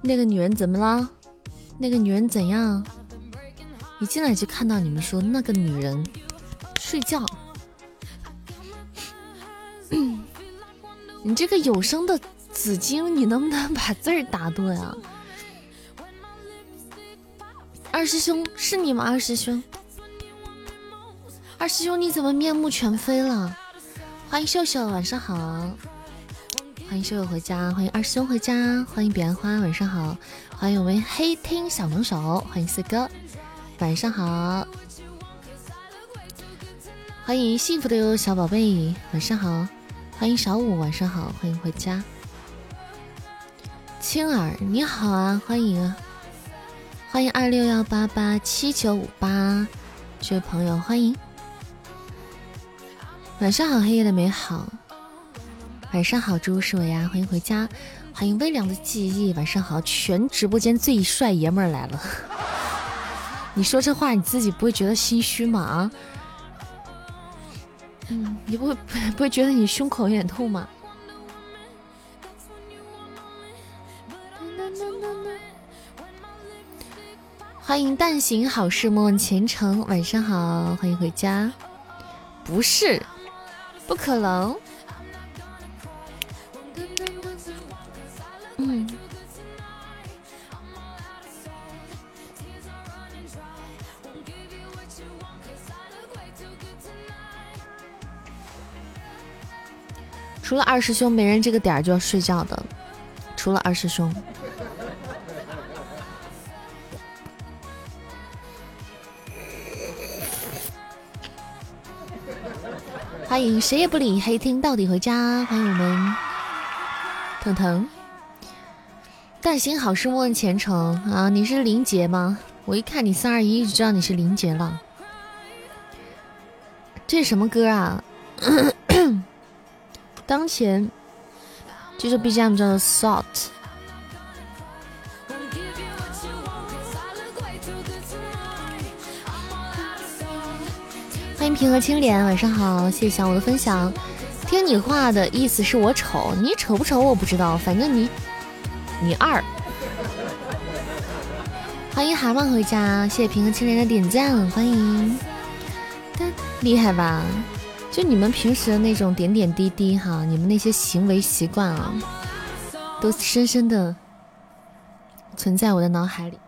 那个女人怎么了？那个女人怎样？一进来就看到你们说那个女人睡觉。你这个有声的紫荆，你能不能把字儿打对啊？二师兄是你吗？二师兄，二师兄你怎么面目全非了？欢迎秀秀，晚上好。欢迎秀秀回家，欢迎二师兄回家，欢迎彼岸花，晚上好。欢迎我们黑听小能手，欢迎四哥，晚上好。欢迎幸福的哟小宝贝，晚上好。欢迎小五，晚上好，欢迎回家。青儿你好啊，欢迎，欢迎二六幺八八七九五八这位朋友，欢迎。晚上好，黑夜的美好。晚上好，猪是我呀，欢迎回家。欢迎微凉的记忆，晚上好，全直播间最帅爷们儿来了。你说这话，你自己不会觉得心虚吗？啊？嗯，你不会不会觉得你胸口有点痛吗？欢迎但行好事莫问前程，晚上好，欢迎回家。不是，不可能。除了二师兄，没人这个点儿就要睡觉的。除了二师兄，欢迎谁也不理黑听到底回家。欢迎我们腾腾，但行好事莫问前程啊！你是林杰吗？我一看你三二一就知道你是林杰了。这是什么歌啊？当前这首 BGM 叫做 Salt。欢迎平和青莲，晚上好，谢谢小五的分享。听你话的意思是我丑，你丑不丑我不知道，反正你你二。欢迎蛤蟆回家，谢谢平和青莲的点赞，欢迎，厉害吧？就你们平时的那种点点滴滴哈，你们那些行为习惯啊，都深深的存在我的脑海里。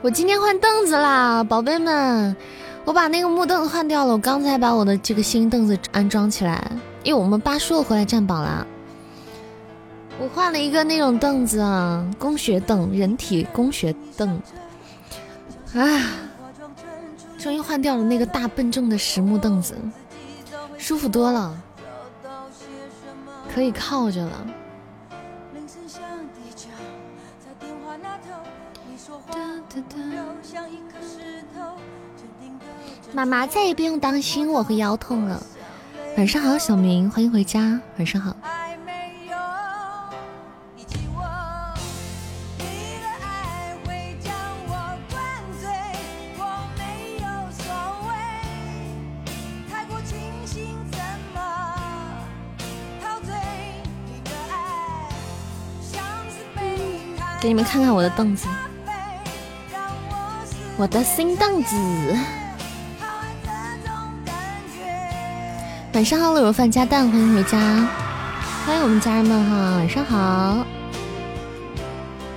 我今天换凳子啦，宝贝们，我把那个木凳换掉了。我刚才把我的这个新凳子安装起来，因为我们八叔回来占榜啦。我换了一个那种凳子啊，工学凳，人体工学凳。啊。终于换掉了那个大笨重的实木凳子，舒服多了，可以靠着了。妈妈再也不用担心我会腰痛了。晚上好，小明，欢迎回家。晚上好。给你们看看我的凳子，我的新凳子。晚上好，卤肉饭加蛋，欢迎回家，欢迎我们家人们哈，晚上好，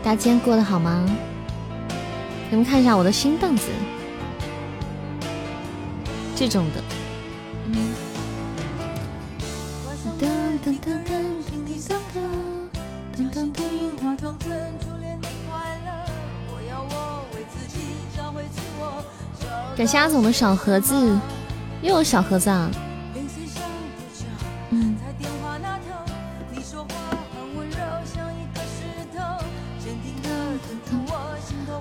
大家今天过得好吗？给你们看一下我的新凳子，这种的，嗯。噔噔噔噔感谢阿总的小盒子，又有小盒子啊！嗯，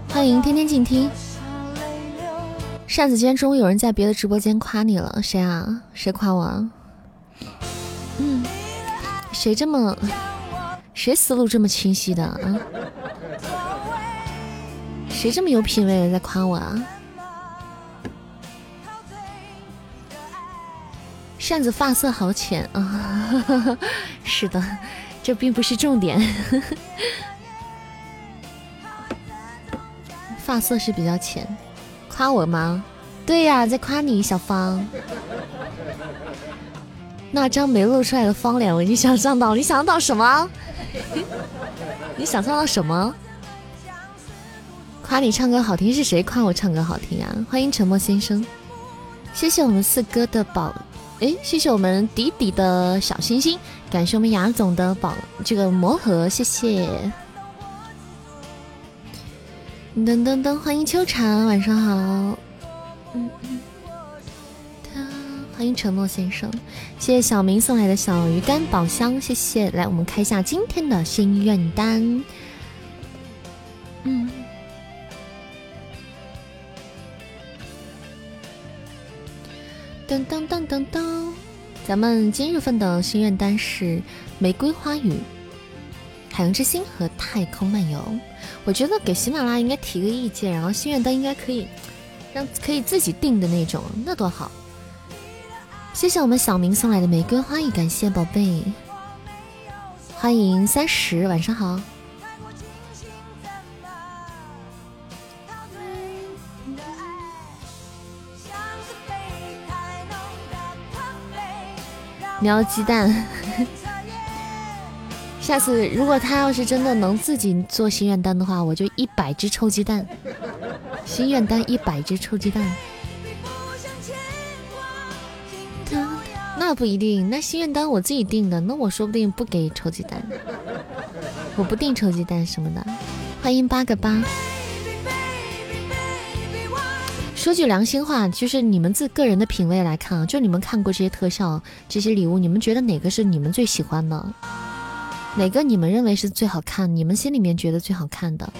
欢迎天天静听。扇子，今天中午有人在别的直播间夸你了，谁啊？谁夸我啊？嗯，谁这么，谁思路这么清晰的啊？谁这么有品位的在夸我啊？扇子发色好浅啊！是的，这并不是重点。发色是比较浅，夸我吗？对呀，在夸你，小芳。那张没露出来的方脸，我已经想象到，你想到什么？你想象到什么？夸你唱歌好听是谁夸我唱歌好听啊？欢迎沉默先生，谢谢我们四哥的宝，哎，谢谢我们迪迪的小星星，感谢我们雅总的宝这个魔盒，谢谢。噔噔噔，欢迎秋蝉，晚上好。嗯，欢迎沉默先生，谢谢小明送来的小鱼干宝箱，谢谢。来，我们开一下今天的心愿单。嗯。噔噔噔噔噔，咱们今日份的心愿单是玫瑰花语、海洋之心和太空漫游。我觉得给喜马拉雅应该提个意见，然后心愿单应该可以让可以自己定的那种，那多好。谢谢我们小明送来的玫瑰花语，感谢宝贝，欢迎三十，晚上好。喵鸡蛋，下次如果他要是真的能自己做心愿单的话，我就一百只臭鸡蛋。心愿单一百只臭鸡蛋，那不一定。那心愿单我自己定的，那我说不定不给臭鸡蛋，我不定臭鸡蛋什么的。欢迎八个八。说句良心话，就是你们自个人的品味来看啊，就你们看过这些特效、这些礼物，你们觉得哪个是你们最喜欢的？哪个你们认为是最好看？你们心里面觉得最好看的？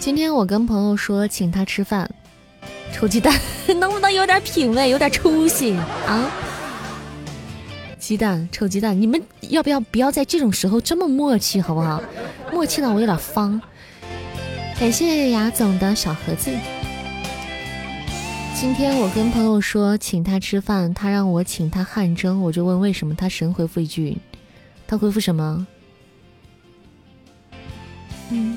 今天我跟朋友说请他吃饭，臭鸡蛋，能不能有点品味，有点出息啊？鸡蛋，臭鸡蛋，你们要不要不要在这种时候这么默契，好不好？默契呢我有点方。感谢雅总的小盒子。今天我跟朋友说请他吃饭，他让我请他汗蒸，我就问为什么，他神回复一句，他回复什么？嗯，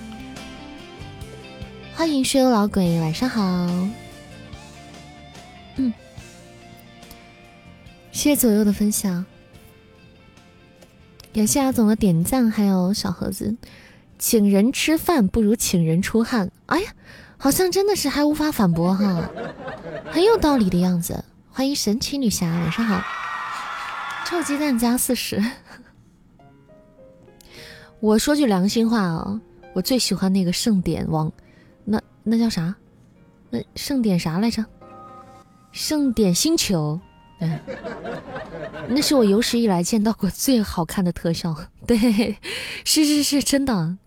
欢迎血幽老鬼，晚上好。嗯，谢谢左右的分享，感谢阿总的点赞，还有小盒子。请人吃饭不如请人出汗。哎呀，好像真的是还无法反驳哈，很有道理的样子。欢迎神奇女侠，晚上好。臭鸡蛋加四十。我说句良心话啊，我最喜欢那个盛典王，那那叫啥？那盛典啥来着？盛典星球。嗯，那是我有史以来见到过最好看的特效。对，是是是，真的。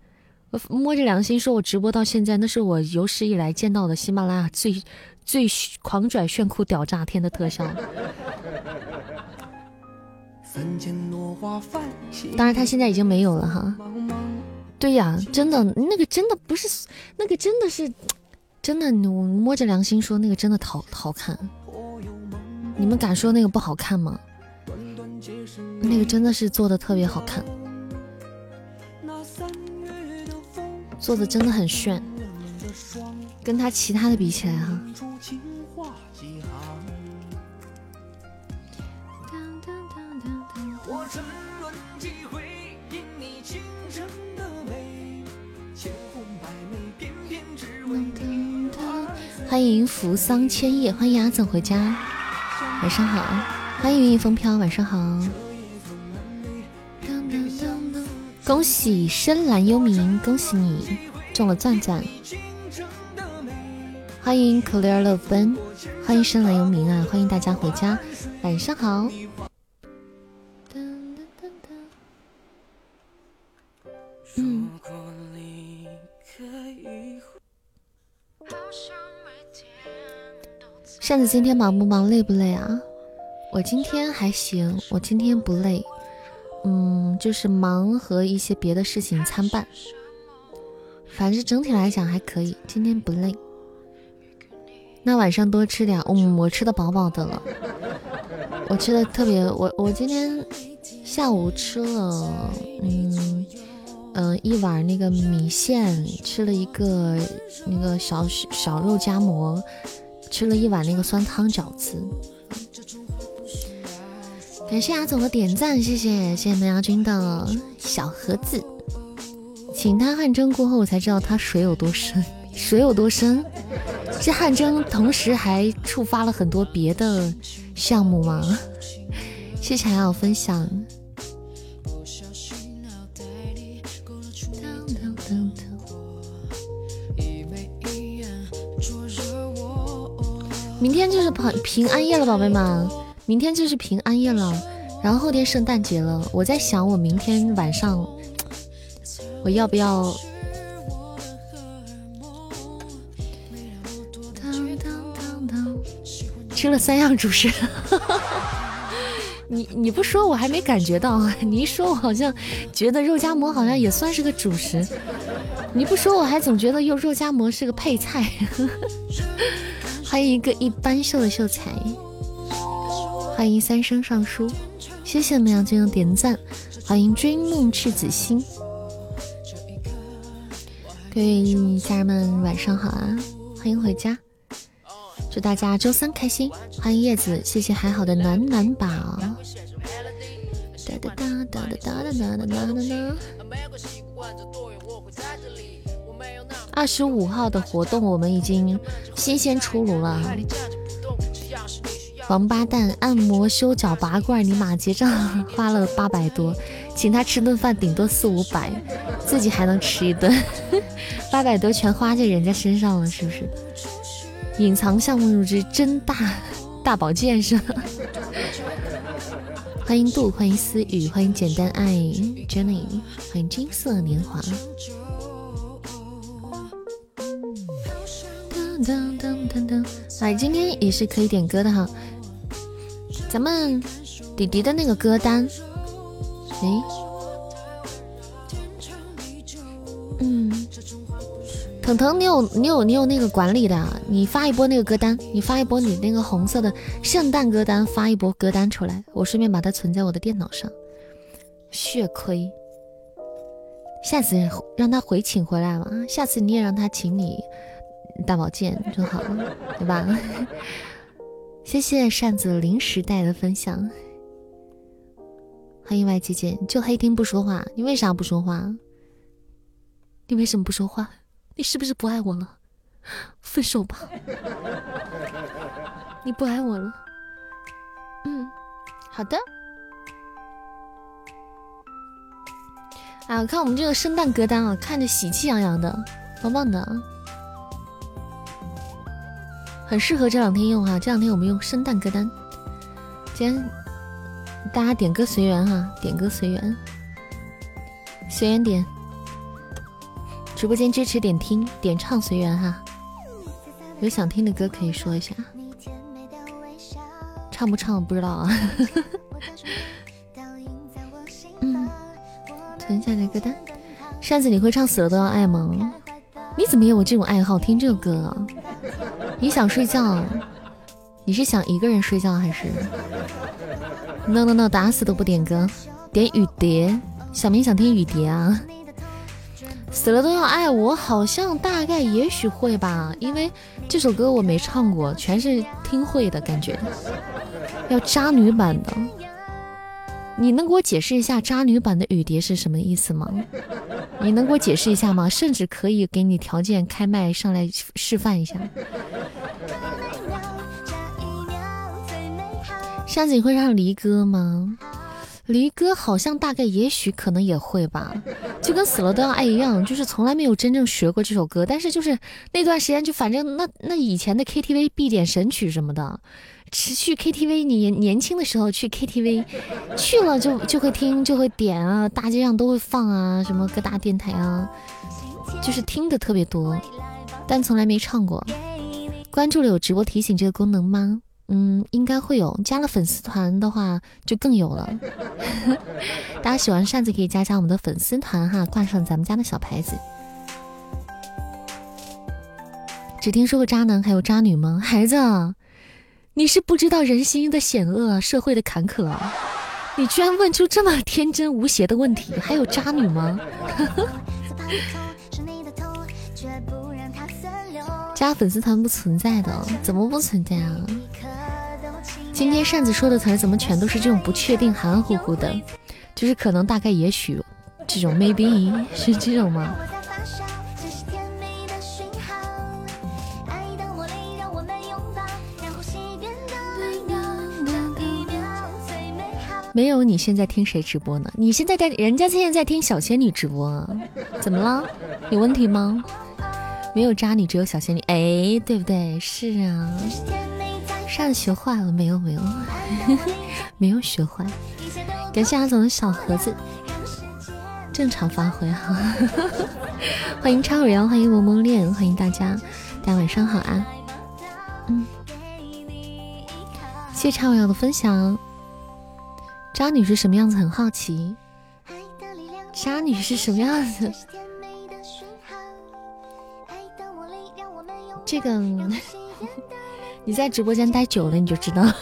摸着良心说，我直播到现在，那是我有史以来见到的喜马拉雅最最狂拽炫酷屌炸天的特效。当然，他现在已经没有了哈。对呀，真的，那个真的不是，那个真的是，真的，我摸着良心说，那个真的好好看。你们敢说那个不好看吗？那个真的是做的特别好看。做的真的很炫，跟他其他的比起来哈。欢迎扶桑千叶，欢迎阿总回家，晚上好。欢迎云影风飘，晚上好。恭喜深蓝幽冥，恭喜你中了钻钻！欢迎 Clear Love Ben，欢迎深蓝幽冥啊！欢迎大家回家，晚上好。嗯。扇子今天忙不忙，累不累啊？我今天还行，我今天不累。嗯，就是忙和一些别的事情参半，反正整体来讲还可以。今天不累。那晚上多吃点。嗯，我吃的饱饱的了，我吃的特别，我我今天下午吃了，嗯嗯，一碗那个米线，吃了一个那个小小肉夹馍，吃了一碗那个酸汤饺子。感谢阿总的点赞，谢谢谢谢梅亚君的小盒子。请他汗蒸过后，我才知道他水有多深，水有多深。这汗蒸同时还触发了很多别的项目吗？谢谢还要分享。明天就是平平安夜了，宝贝们，明天就是平安夜了，然后后天圣诞节了。我在想，我明天晚上 我要不要？吃了三样主食，你你不说我还没感觉到，你一说我好像觉得肉夹馍好像也算是个主食，你不说我还总觉得肉肉夹馍是个配菜。欢迎一个一般秀的秀才，欢迎三生上书，谢谢们杨君的点赞，欢迎追梦赤子心，各位家人们晚上好啊，欢迎回家。祝大家周三开心！欢迎叶子，谢谢还好的暖暖宝。哒哒哒哒哒哒哒哒哒哒。二十五号的活动我们已经新鲜出炉了。王八蛋按摩修脚拔罐，你妈结账花了八百多，请他吃顿饭顶多四五百，自己还能吃一顿，八百多全花在人家身上了，是不是？隐藏项目入职真大大保健是吧？欢迎杜，欢迎思雨，欢迎简单爱 Jenny，欢迎金色年华。噔噔噔噔，来，今天也是可以点歌的哈。咱们弟弟的那个歌单，哎，嗯。腾腾，你有你有你有那个管理的，你发一波那个歌单，你发一波你那个红色的圣诞歌单，发一波歌单出来，我顺便把它存在我的电脑上。血亏，下次让他回请回来嘛，下次你也让他请你大保健就好了，对吧？谢谢扇子零时代的分享，欢迎外姐姐，就黑听不说话，你为啥不说话？你为什么不说话？你是不是不爱我了？分手吧！你不爱我了。嗯，好的。啊，看我们这个圣诞歌单啊，看着喜气洋洋的，棒棒的，很适合这两天用哈。这两天我们用圣诞歌单，今天大家点歌随缘哈，点歌随缘，随缘点。直播间支持点听点唱随缘哈，有想听的歌可以说一下，唱不唱不知道啊。嗯，存下来歌单。扇子，你会唱《死了都要爱》吗？你怎么也有这种爱好听这个歌啊？你想睡觉？你是想一个人睡觉还是？No No No，打死都不点歌，点雨蝶。小明想听雨蝶啊。死了都要爱我，好像大概也许会吧，因为这首歌我没唱过，全是听会的感觉。要渣女版的，你能给我解释一下渣女版的雨蝶是什么意思吗？你能给我解释一下吗？甚至可以给你条件开麦上来示范一下。扇子你会唱离歌吗？离歌好像大概也许可能也会吧，就跟死了都要爱一样，就是从来没有真正学过这首歌，但是就是那段时间就反正那那以前的 KTV 必点神曲什么的，去 KTV 你年轻的时候去 KTV 去了就就会听就会点啊，大街上都会放啊，什么各大电台啊，就是听的特别多，但从来没唱过。关注了有直播提醒这个功能吗？嗯，应该会有。加了粉丝团的话，就更有了。大家喜欢扇子可以加加我们的粉丝团哈，挂上咱们家的小牌子。只听说过渣男，还有渣女吗？孩子，你是不知道人心的险恶，社会的坎坷啊！你居然问出这么天真无邪的问题，还有渣女吗？加粉丝团不存在的，怎么不存在啊？今天扇子说的词儿怎么全都是这种不确定、含含糊糊的？就是可能、大概、也许这种，maybe 是这种吗？没有，你现在听谁直播呢？你现在在，人家现在在听小仙女直播啊？怎么了？有问题吗？没有渣女，只有小仙女。哎，对不对？是啊。扇子学坏了没有？没有，没有学坏。感谢阿总的小盒子，正常发挥哈。欢迎超人，欢迎萌萌恋，欢迎大家，大家晚上好啊。嗯，谢谢超瑶的分享。渣女是什么样子？很好奇。渣女是什么样子？这个 你在直播间待久了你就知道。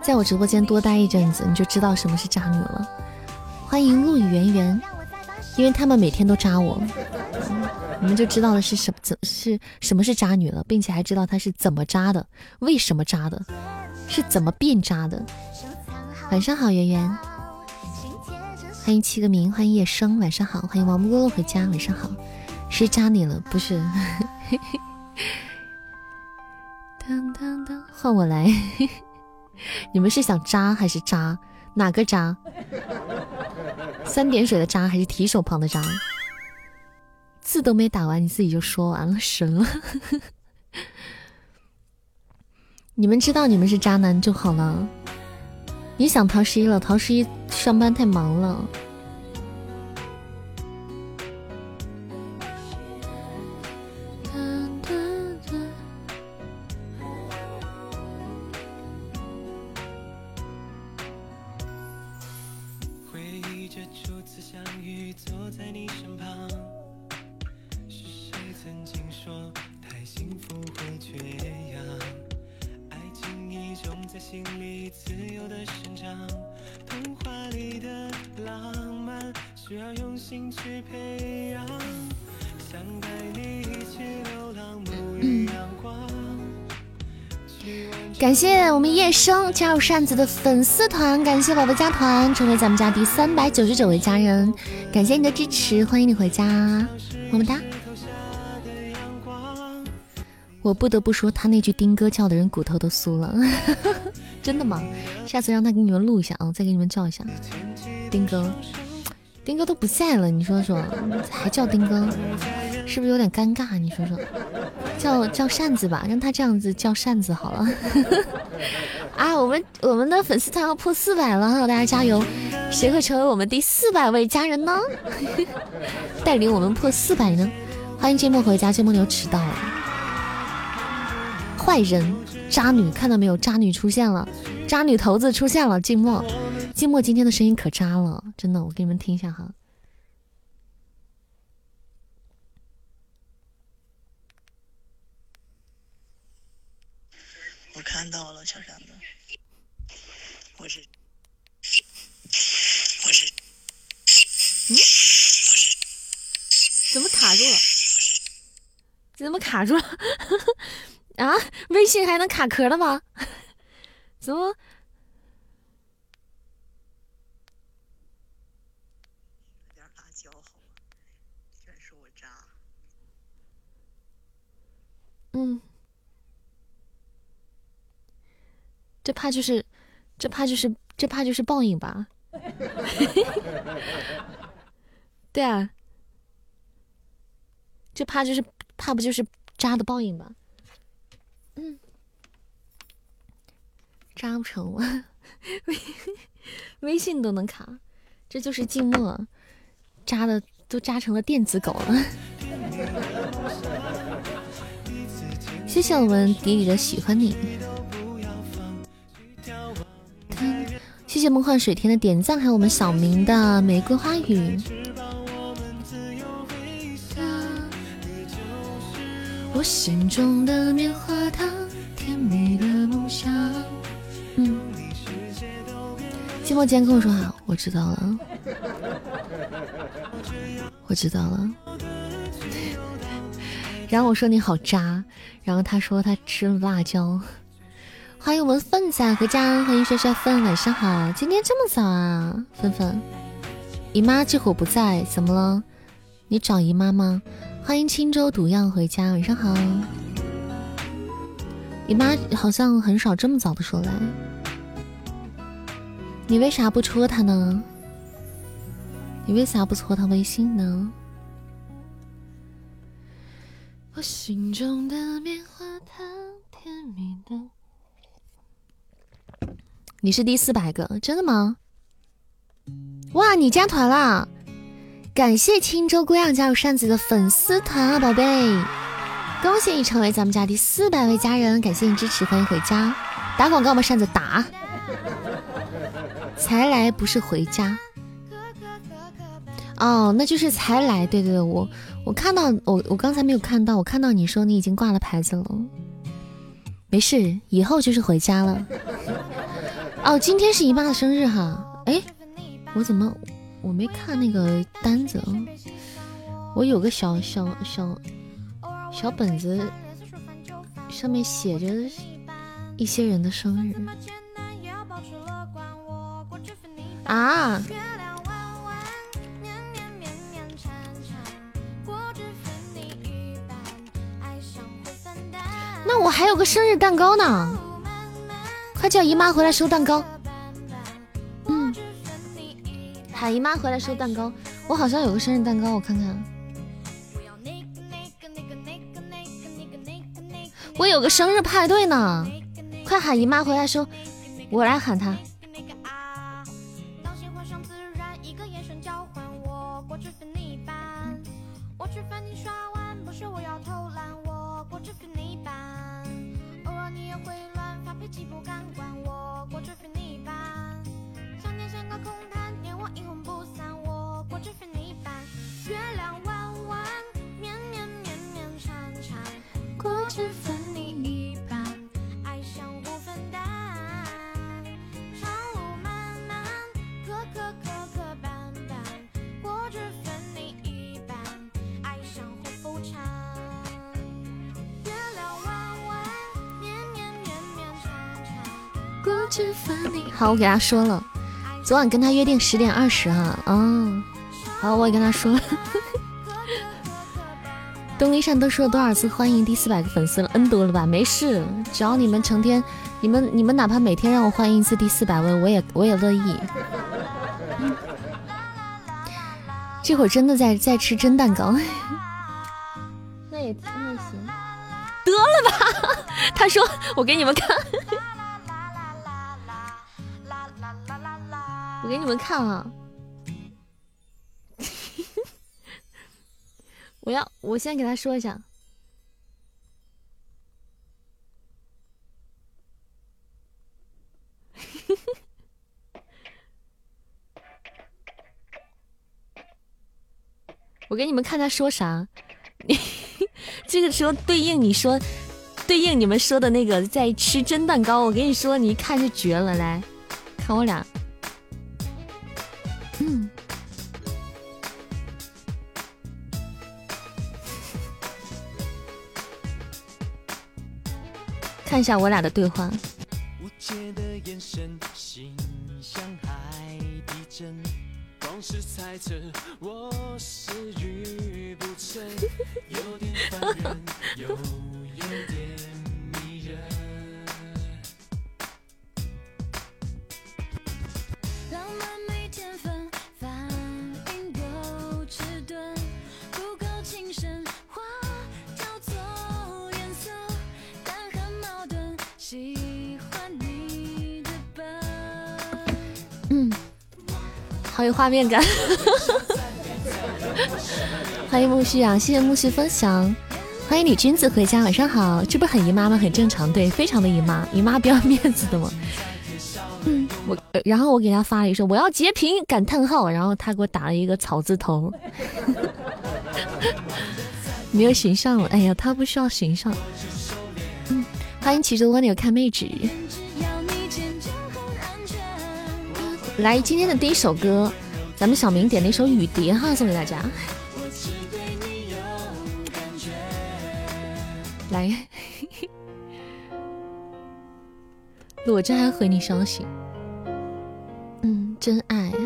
在我直播间多待一阵子，你就知道什么是渣女了。欢迎陆羽圆圆，因为他们每天都渣我。你们就知道了是什么怎是什么是渣女了，并且还知道她是怎么渣的，为什么渣的，是怎么变渣的。晚上好，圆圆。欢迎七个名，欢迎夜生，晚上好。欢迎王木哥哥回家，晚上好。是渣你了，不是？当当当，换我来。你们是想渣还是渣？哪个渣？三点水的渣还是提手旁的渣？字都没打完，你自己就说完了，神了！你们知道你们是渣男就好了。你想逃十一了？逃十一上班太忙了。我们叶生加入扇子的粉丝团，感谢宝宝加团，成为咱们家第三百九十九位家人，感谢你的支持，欢迎你回家，么么哒。我不得不说，他那句丁哥叫的人骨头都酥了，真的吗？下次让他给你们录一下啊，再给你们叫一下丁哥。丁哥都不在了，你说说，还叫丁哥，是不是有点尴尬？你说说，叫叫扇子吧，让他这样子叫扇子好了。啊，我们我们的粉丝团要破四百了，大家加油！谁会成为我们第四百位家人呢？带领我们破四百呢？欢迎芥末回家，芥末你又迟到了。坏人，渣女，看到没有？渣女出现了，渣女头子出现了，静默。静默今天的声音可渣了，真的，我给你们听一下哈。我看到了，小扇子，我是，我是，嗯，我是，怎么卡住了？怎么卡住了？啊，微信还能卡壳了吗？怎么？嗯，这怕就是，这怕就是，这怕就是报应吧？对啊，这怕就是怕不就是渣的报应吧？嗯，渣不成了，微微信都能卡，这就是静默，渣的都渣成了电子狗了。谢谢我们迪迪的喜欢你，谢谢梦幻水天的点赞，还有我们小明的玫瑰花语。我心中的棉花糖，甜蜜的梦想。寂寞，间跟我说哈，我知道了，我知道了。然后我说你好渣，然后他说他吃了辣椒。欢迎我们奋仔回家，欢迎帅帅奋，晚上好，今天这么早啊，奋奋。姨妈这会不在，怎么了？你找姨妈吗？欢迎青州毒药回家，晚上好。姨妈好像很少这么早的时候来，你为啥不戳他呢？你为啥不戳他微信呢？我心中的棉花糖，甜蜜的。你是第四百个，真的吗？哇，你加团了！感谢青州姑娘加入扇子的粉丝团啊，宝贝，恭喜你成为咱们家第四百位家人，感谢你支持，欢迎回家。打广告吗？扇子打。才来不是回家。哦，那就是才来。对对对，我我看到我我刚才没有看到，我看到你说你已经挂了牌子了。没事，以后就是回家了。哦，今天是姨妈的生日哈。哎，我怎么？我没看那个单子啊，我有个小小小小本子，上面写着一些人的生日啊。那我还有个生日蛋糕呢，快叫姨妈回来收蛋糕。嗯喊姨妈回来收蛋糕，我好像有个生日蛋糕，我看看。我有个生日派对呢，快喊姨妈回来收，我来喊她。好，我给他说了，昨晚跟他约定十点二十哈。嗯，好，我也跟他说了。东篱上都说了多少次欢迎第四百个粉丝了？N 多了吧？没事，只要你们成天，你们你们哪怕每天让我欢迎一次第四百位，我也我也乐意。这会儿真的在在吃真蛋糕。那也那也行，得了吧？他说我给你们看，给你们看啊。我要，我先给他说一下。我给你们看他说啥，这个时候对应你说，对应你们说的那个在吃真蛋糕。我跟你说，你一看就绝了，来看我俩，看一下我俩的对话。无解的眼神心像海底针光是猜测我食欲不振有点烦人又有点好有画面感。欢迎木须啊，谢谢木须分享。欢迎李君子回家，晚上好。这不很姨妈吗？很正常，对，非常的姨妈，姨妈不要面子的嘛。嗯，我然后我给他发了一说我要截屏感叹号，然后他给我打了一个草字头。没有形象了。哎呀，他不需要形象。嗯，欢迎骑着蜗牛看妹纸。来，今天的第一首歌，咱们小明点了一首《雨蝶》哈，送给大家。来，我这还回你消息。嗯，真爱啊！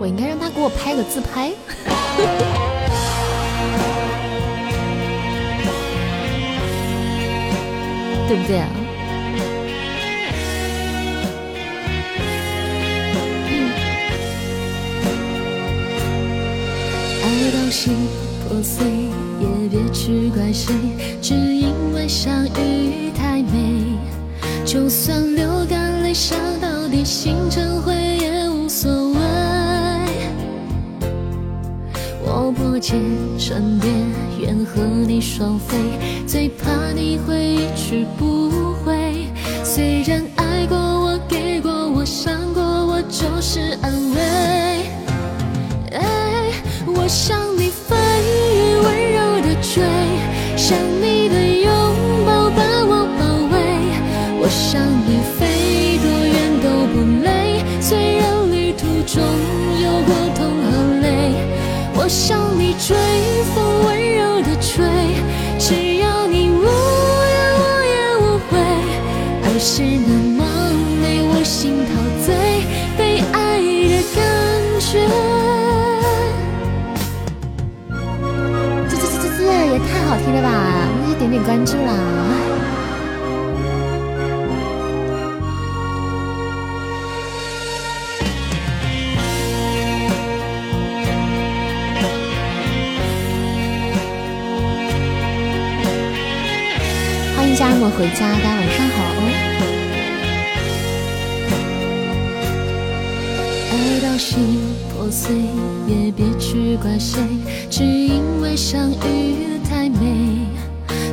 我应该让他给我拍个自拍，对不对啊？爱到心破碎，也别去怪谁，只因为相遇太美。就算流干泪，伤到底心成灰也无所谓。我破茧成蝶，愿和你双飞，最怕你会一去不回。虽然爱过我，给过我，伤过我，就是安慰。哎，我向你飞，温柔向你追，风温柔的吹，只要你无怨我也无悔。爱是那么美，我心陶醉，被爱的感觉。这这这这这也太好听了吧！那就点点关注啦。回家，大家晚上好哦。爱到心破碎，也别去怪谁，只因为相遇太美。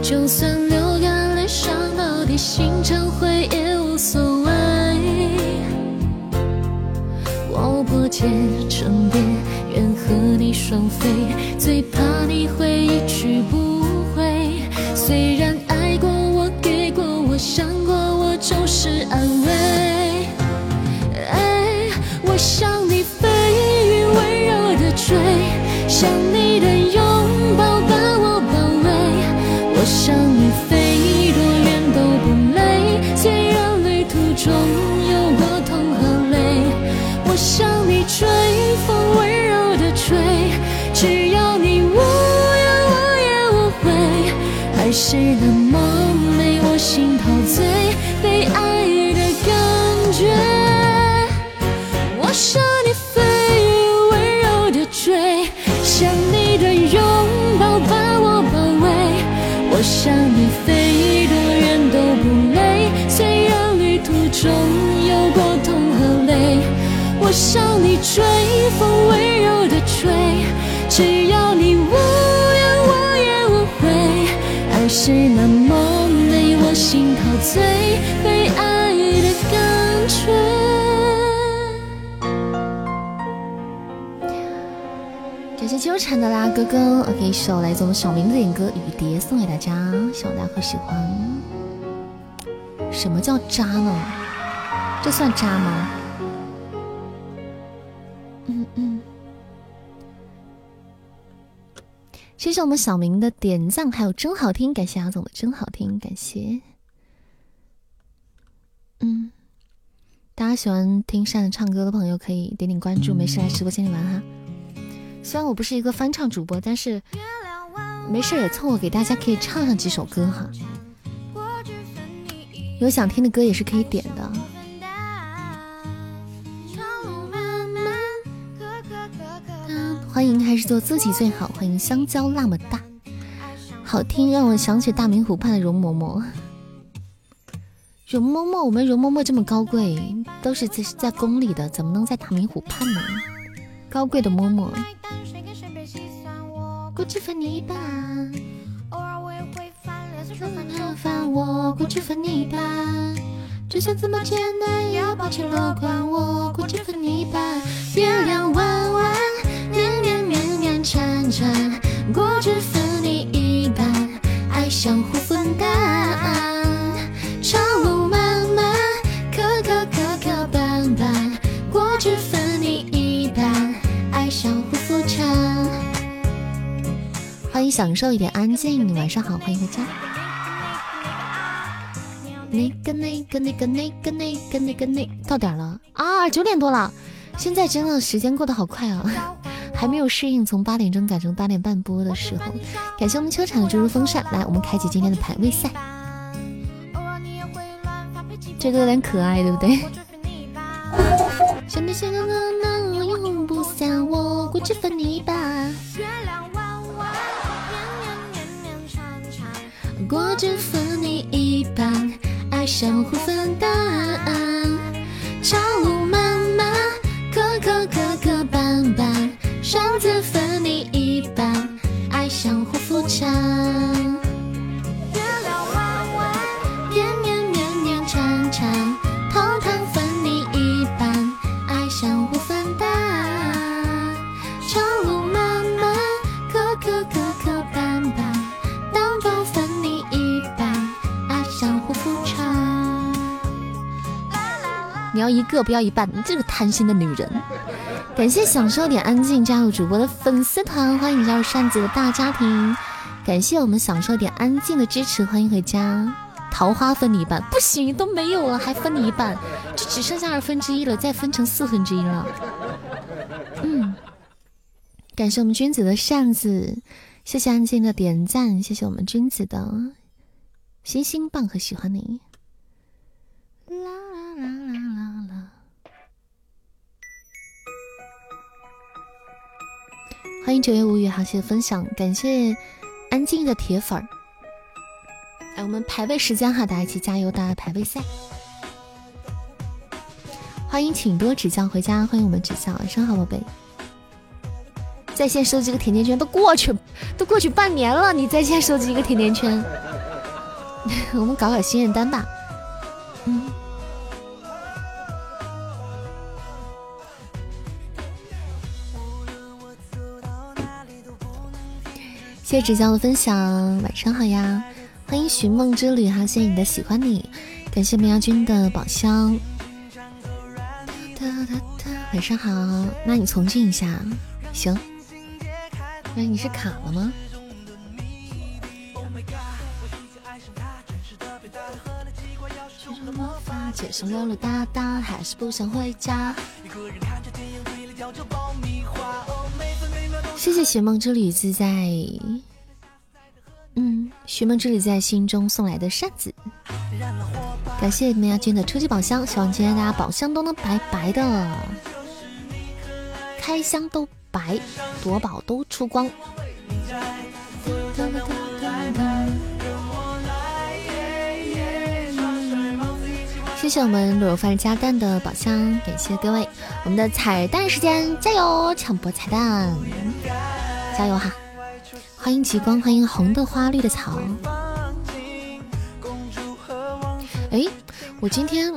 就算流干泪，伤到底心成灰也无所谓。我破茧成蝶，愿和你双飞，最怕你会一去不回。虽然，我，伤过我，就是安慰。哎，我向你飞，温柔的追，想你的拥抱把我包围。我向你飞，多远都不累，虽然旅途中有过痛和泪。我向你追，风温柔的吹，只要你无怨我也无悔。爱是那感谢纠缠的啦，哥哥，OK，一首来自我们小明的点歌《雨蝶》送给大家，希望大家会喜欢。什么叫渣呢？这算渣吗？嗯嗯。谢谢我们小明的点赞，还有真好听，感谢阿总的真好听，感谢。嗯，大家喜欢听扇子唱歌的朋友可以点点关注，没事来直播间里玩哈。虽然我不是一个翻唱主播，但是没事也凑合给大家可以唱上几首歌哈。有想听的歌也是可以点的。欢迎还是做自己最好，欢迎香蕉那么大，好听让我想起大明湖畔的容嬷嬷。容嬷嬷，我们容嬷嬷这么高贵，都是在在宫里的，怎么能在大明湖畔呢？高贵的嬷嬷，果汁分你一半，偶尔我也会翻脸，随手翻着翻我，过去分你一半。就算这么艰难，也要抱歉乐观。我过这份泥巴，月亮弯弯，绵绵绵绵缠缠，过这份你一半，爱相互分担。享受一点安静，晚上好，欢迎回家。那个那个那个那个那个那个那到点了啊，九点多了。现在真的时间过得好快啊，还没有适应从八点钟改成八点半播的时候。感谢我们秋产的注入风扇，来，我们开启今天的排位赛。这个有点可爱，对不对？想不想让那永不散？我过这份泥巴。过这份你一半。爱相互分担，长路漫漫，磕磕磕磕绊绊，上这一个不要一半，你这个贪心的女人！感谢享受点安静加入主播的粉丝团，欢迎加入扇子的大家庭。感谢我们享受点安静的支持，欢迎回家。桃花分你一半，不行，都没有了，还分你一半，就只剩下二分之一了，再分成四分之一了。嗯，感谢我们君子的扇子，谢谢安静的点赞，谢谢我们君子的星星棒和喜欢你。欢迎九月无语，好，谢谢分享，感谢安静的铁粉儿。来，我们排位时间哈，大家一起加油，大家排位赛。欢迎请多指教回家，欢迎我们指教，晚上好，宝贝。在线收集个甜甜圈都过去，都过去半年了，你在线收集一个甜甜圈，我们搞搞心愿单吧。谢谢指教的分享，晚上好呀！欢迎寻梦之旅哈，谢谢你的喜欢你，感谢梅阳君的宝箱。晚上好，那你重进一下，行。那你是卡了吗？街上溜溜达达，还是不想回家。谢谢寻梦之旅自在，嗯，寻梦之旅在心中送来的扇子，感谢梅亚君的初级宝箱，希望今天大家宝箱都能白白的，开箱都白，夺宝都出光。谢谢我们卤肉饭加蛋的宝箱，感谢各位。我们的彩蛋时间，加油抢播彩蛋，加油哈！欢迎极光，欢迎红的花绿的草。哎，我今天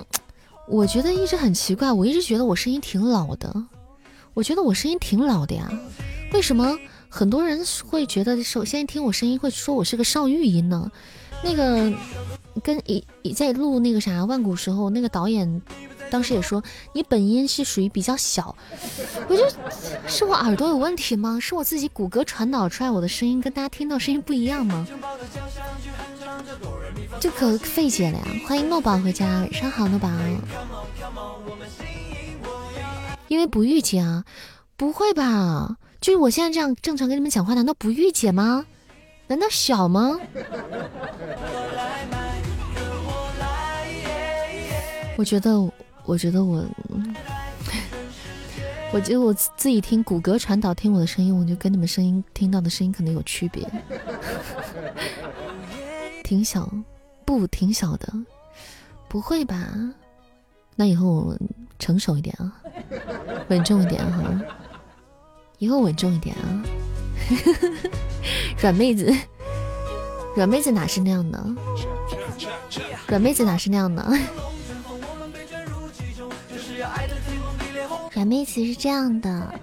我觉得一直很奇怪，我一直觉得我声音挺老的，我觉得我声音挺老的呀，为什么很多人会觉得首先听我声音会说我是个少女音呢？那个。跟一在录那个啥万古时候，那个导演当时也说你本音是属于比较小，我就是我耳朵有问题吗？是我自己骨骼传导出来我的声音跟大家听到声音不一样吗？这可费解了呀！欢迎诺宝回家，晚上好，诺宝。因为不御姐啊，不会吧？就是我现在这样正常跟你们讲话，难道不御姐吗？难道小吗？我觉得，我觉得我，我觉得我自己听骨骼传导听我的声音，我就跟你们声音听到的声音可能有区别，挺小，不挺小的，不会吧？那以后我成熟一点啊，稳重一点哈，以后稳重一点啊，软妹子，软妹子哪是那样的？软妹子哪是那样的？软妹子是这样的，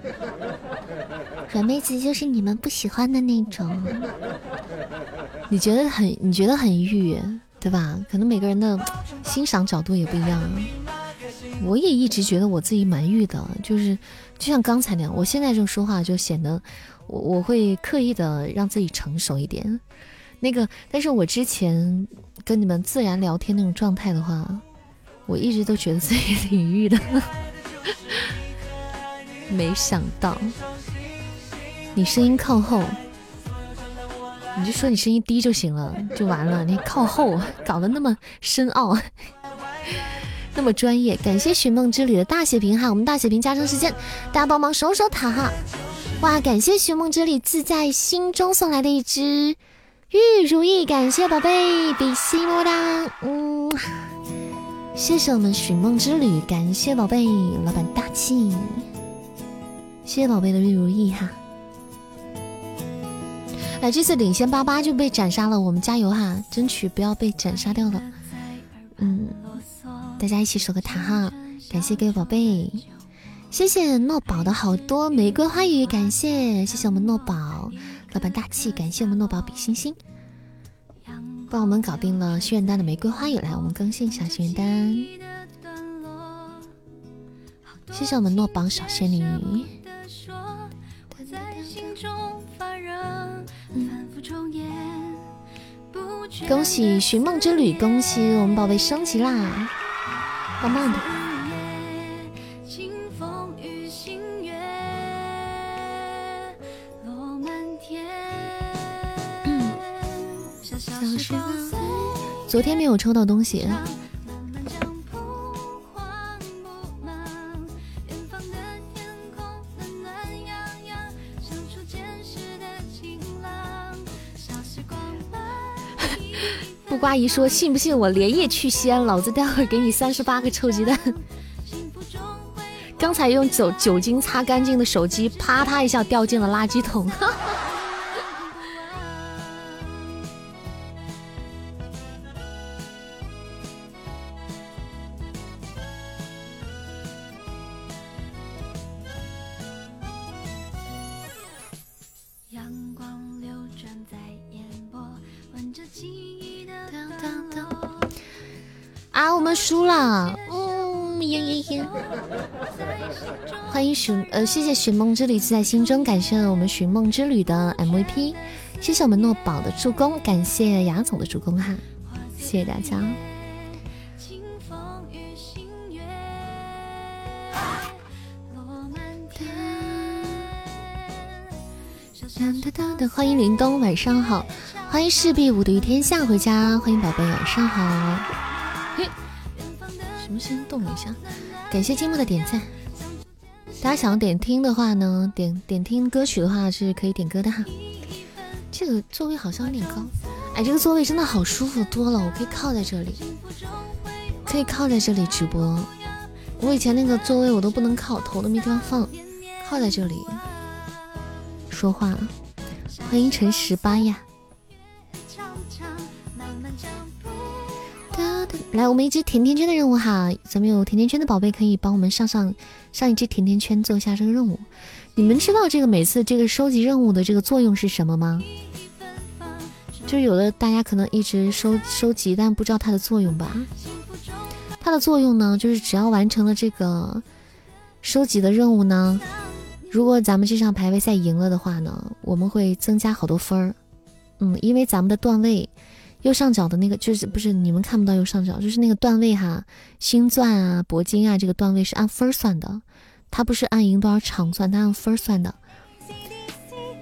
软妹子就是你们不喜欢的那种。你觉得很，你觉得很御，对吧？可能每个人的欣赏角度也不一样。我也一直觉得我自己蛮御的，就是就像刚才那样，我现在这种说话就显得我我会刻意的让自己成熟一点。那个，但是我之前跟你们自然聊天那种状态的话，我一直都觉得自己挺御的。没想到，你声音靠后，你就说你声音低就行了，就完了。你靠后搞得那么深奥，那么专业。感谢寻梦之旅的大血瓶哈，我们大血瓶加成时间，大家帮忙守守塔哈。哇，感谢寻梦之旅自在心中送来的一只玉如意，感谢宝贝比心么哒，嗯。谢谢我们寻梦之旅，感谢宝贝老板大气，谢谢宝贝的玉如意哈。哎，这次领先八八就被斩杀了，我们加油哈，争取不要被斩杀掉了。嗯，大家一起守个塔哈，感谢各位宝贝，谢谢诺宝的好多玫瑰花语，感谢谢谢我们诺宝老板大气，感谢我们诺宝比心心。帮我们搞定了心愿单的玫瑰花也，来，我们更新一下心愿单。谢谢我们诺宝小仙女。恭喜寻梦之旅，恭喜我们宝贝升级啦，棒棒的。昨天没有抽到东西。布瓜姨说：“信不信我连夜去西安，老子待会儿给你三十八个臭鸡蛋。”刚才用酒酒精擦干净的手机，啪嗒一下掉进了垃圾桶。输了，嗯，嘤嘤嘤。欢迎寻，呃，谢谢寻梦之旅自在心中，感谢我们寻梦之旅的 MVP，谢谢我们诺宝的助攻，感谢雅总的助攻哈，谢谢大家。欢迎林东，晚上好。欢迎势必无敌天下回家，欢迎宝贝，晚上好。什么声音动一下？感谢金木的点赞。大家想要点听的话呢，点点听歌曲的话是可以点歌的哈。这个座位好像有点高，哎，这个座位真的好舒服多了，我可以靠在这里，可以靠在这里直播。我以前那个座位我都不能靠，头都没地方放，靠在这里说话。欢迎陈十八呀。来，我们一只甜甜圈的任务哈，咱们有甜甜圈的宝贝可以帮我们上上上一只甜甜圈，做一下这个任务。你们知道这个每次这个收集任务的这个作用是什么吗？就有的大家可能一直收收集，但不知道它的作用吧？它的作用呢，就是只要完成了这个收集的任务呢，如果咱们这场排位赛赢了的话呢，我们会增加好多分儿。嗯，因为咱们的段位。右上角的那个就是不是你们看不到右上角，就是那个段位哈，星钻啊、铂金啊，这个段位是按分算的，它不是按赢多少场算，它按分算的。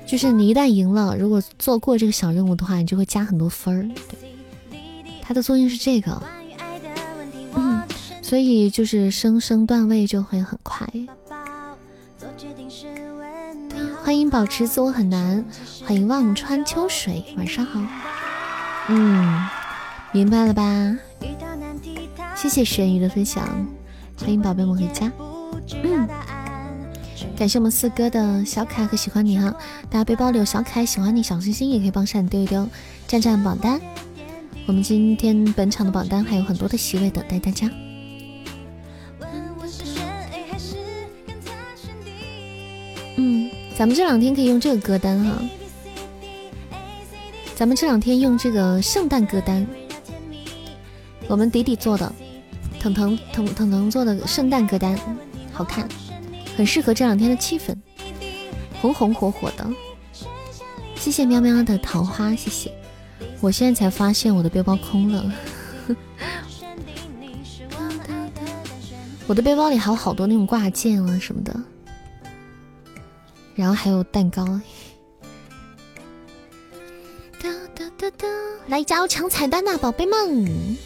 就是你一旦赢了，如果做过这个小任务的话，你就会加很多分儿。它的作用是这个，嗯，所以就是升升段位就会很快。欢迎保持自我很难，欢迎望穿秋水，晚上好。嗯，明白了吧？谢谢神鱼的分享，欢迎宝贝们回家。嗯，感谢我们四哥的小可爱和喜欢你哈，大家背包里有小可爱喜欢你小心心也可以帮闪丢一丢，占占榜单。我们今天本场的榜单还有很多的席位等待大家。嗯咱们这两天可以用这个歌单哈，咱们这两天用这个圣诞歌单，我们迪迪做的，腾腾腾腾腾做的圣诞歌单，好看，很适合这两天的气氛，红红火火的。谢谢喵喵的桃花，谢谢。我现在才发现我的背包空了，我的背包里还有好多那种挂件啊什么的。然后还有蛋糕，来加油抢彩蛋呐，宝贝们！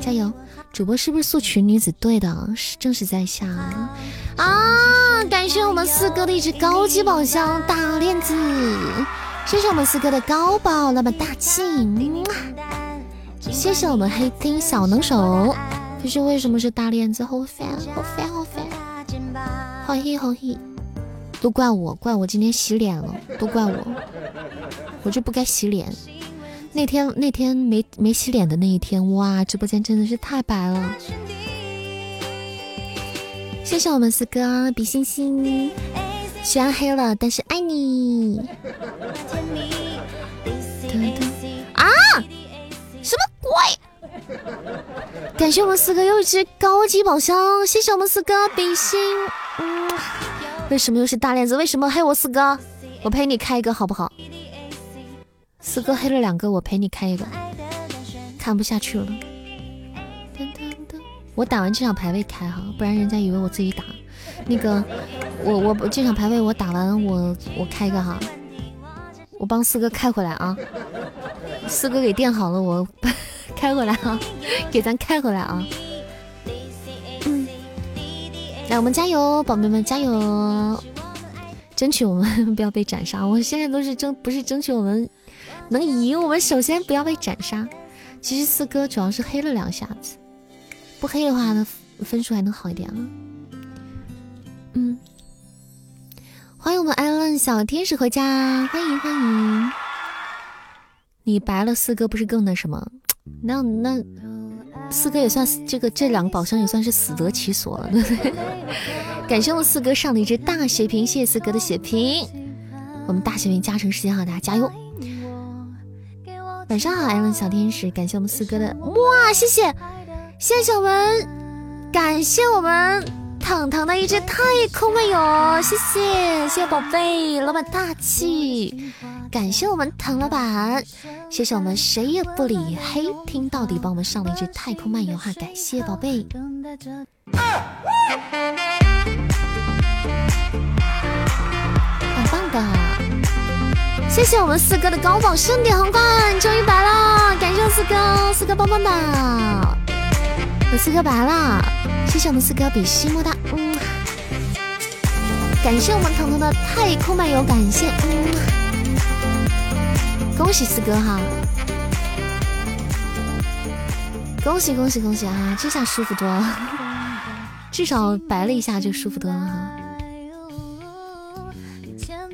加油！主播是不是素裙女子？对的，是正是在下啊！感谢我们四哥的一只高级宝箱大链子，谢谢我们四哥的高宝那么大气，谢谢我们黑厅小能手。可是为什么是大链子？好烦，好烦，好烦！好黑，好黑。都怪我，怪我今天洗脸了，都怪我，我就不该洗脸。那天那天没没洗脸的那一天，哇，直播间真的是太白了。谢谢我们四哥比心心，虽然黑了，但是爱你。啊！什么鬼？感谢我们四哥又一只高级宝箱，谢谢我们四哥比心，为什么又是大链子？为什么黑我四哥？我陪你开一个好不好？四哥黑了两个，我陪你开一个。看不下去了，我打完这场排位开哈，不然人家以为我自己打。那个，我我这场排位我打完，我我开一个哈，我帮四哥开回来啊。四哥给垫好了，我 开回来啊，给咱开回来啊。来，我们加油，宝贝们加油，争取我们 不要被斩杀。我现在都是争，不是争取我们能赢，我们首先不要被斩杀。其实四哥主要是黑了两下子，不黑的话，呢分数还能好一点啊。嗯，欢迎我们艾伦小天使回家，欢迎欢迎。你白了四哥不是更那什么？那那。四哥也算这个这两个宝箱也算是死得其所了，感谢我四哥上了一只大血瓶，谢谢四哥的血瓶。我们大血瓶加成时间好，大家加油！晚上好，艾伦小天使，感谢我们四哥的哇，谢谢谢谢我们，感谢我们糖糖的一只太空漫游，谢谢谢谢宝贝，老板大气。感谢我们唐老板，谢谢我们谁也不理黑听到底帮我们上了一只太空漫游哈，感谢宝贝，谢谢我们四哥的高宝盛典皇冠终于白了，感谢我四哥，四哥棒棒的，我四哥白了，谢谢我们四哥比心么哒，嗯，感谢我们彤彤的太空漫游，感谢，嗯。恭喜四哥哈！恭喜恭喜恭喜啊！这下舒服多了，至少白了一下就舒服多了哈。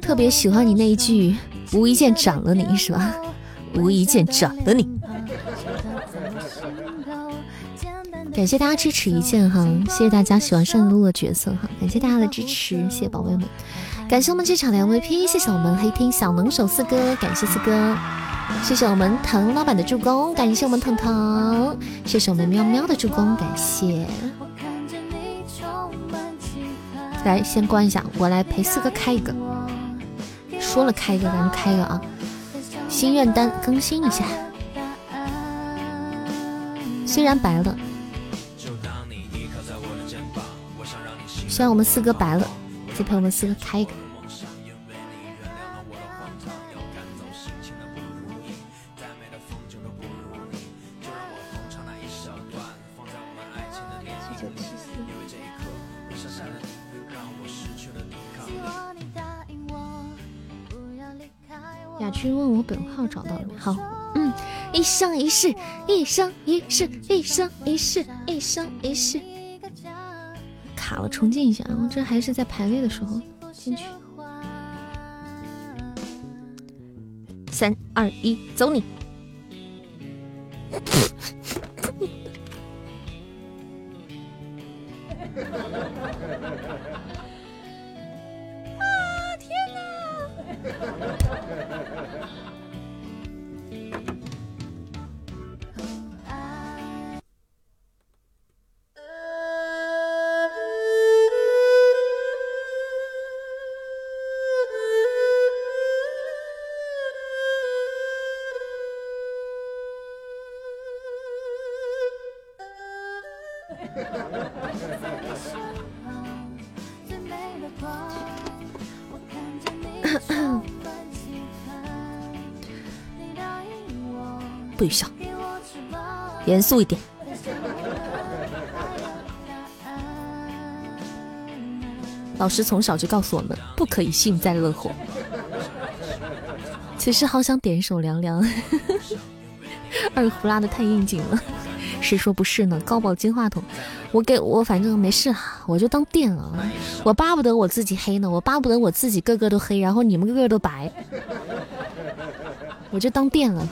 特别喜欢你那一句“无一剑斩了你”是吧？无一剑斩了你。感谢大家支持一剑哈，谢谢大家喜欢圣露的角色哈，感谢大家的支持，谢谢宝贝们。感谢我们这场的 MVP，谢谢我们黑听小能手四哥，感谢四哥，谢谢我们腾老板的助攻，感谢我们腾腾，谢谢我们喵喵的助攻，感谢。来，先关一下，我来陪四哥开一个。说了开一个，咱们开一个啊！心愿单更新一下，虽然白了，虽然我们四哥白了。再陪我们四哥开一个。找到了没？好，嗯，一生一世，一生一世，一生一世，一生一世。卡了，重进一下。我这还是在排位的时候进去。三二一，走你！严肃一点。老师从小就告诉我们，不可以幸灾乐祸。其实好想点一首《凉凉》，二胡拉的太应景了。谁说不是呢？高保金话筒，我给我反正没事，我就当电了。我巴不得我自己黑呢，我巴不得我自己个个都黑，然后你们个个都白，我就当电了。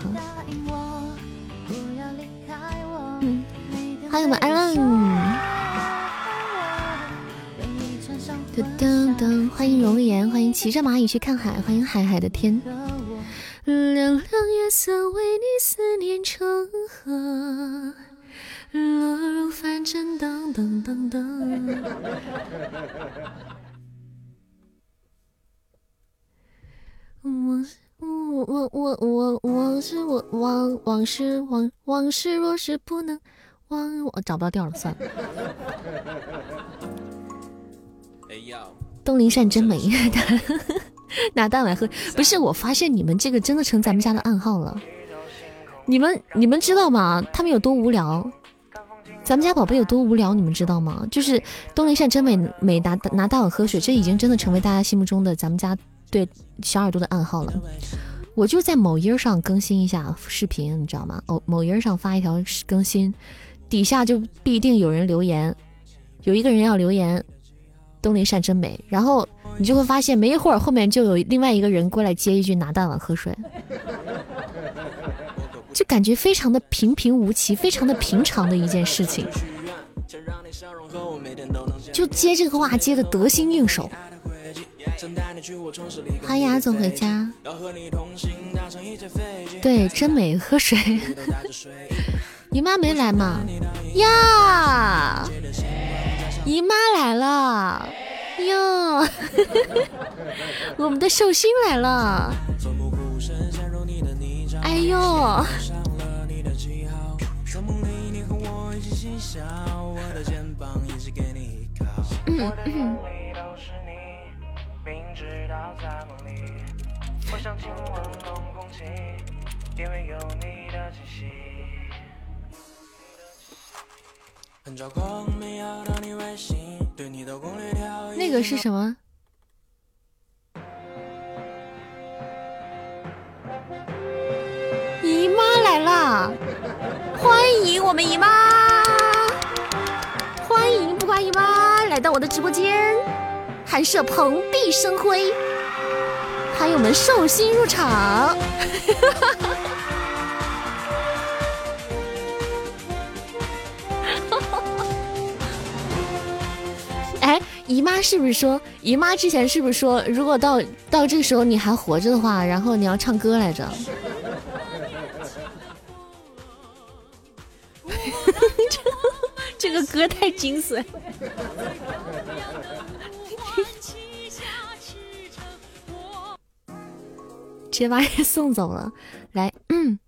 噔噔！欢迎容颜，欢迎骑着蚂蚁去看海，欢迎海海的天。凉凉月色为你思念成河，落入凡尘，噔噔噔噔。我我我我我是我往往事往往事若是不能忘，我找不到调了，算了。哎呀东林善真美，拿大碗喝，不是我发现你们这个真的成咱们家的暗号了。你们你们知道吗？他们有多无聊？咱们家宝贝有多无聊？你们知道吗？就是东林善真美美拿拿大碗喝水，这已经真的成为大家心目中的咱们家对小耳朵的暗号了。我就在某音上更新一下视频，你知道吗？哦，某音上发一条更新，底下就必定有人留言，有一个人要留言。东林善真美，然后你就会发现，没一会儿后面就有另外一个人过来接一句拿大碗喝水，就感觉非常的平平无奇，非常的平常的一件事情，就接这个话接的得心应手。欢迎阿总回家。对，真美喝水。姨妈没来吗？呀。姨妈来了哟，我们的寿星来了，哎呦！嗯嗯。那个是什么？姨妈来了，欢迎我们姨妈，欢迎不乖姨妈来到我的直播间，寒舍蓬荜生辉，欢迎我们寿星入场。姨妈是不是说？姨妈之前是不是说，如果到到这个时候你还活着的话，然后你要唱歌来着？这个歌太精髓。直接把人送走了。来，嗯，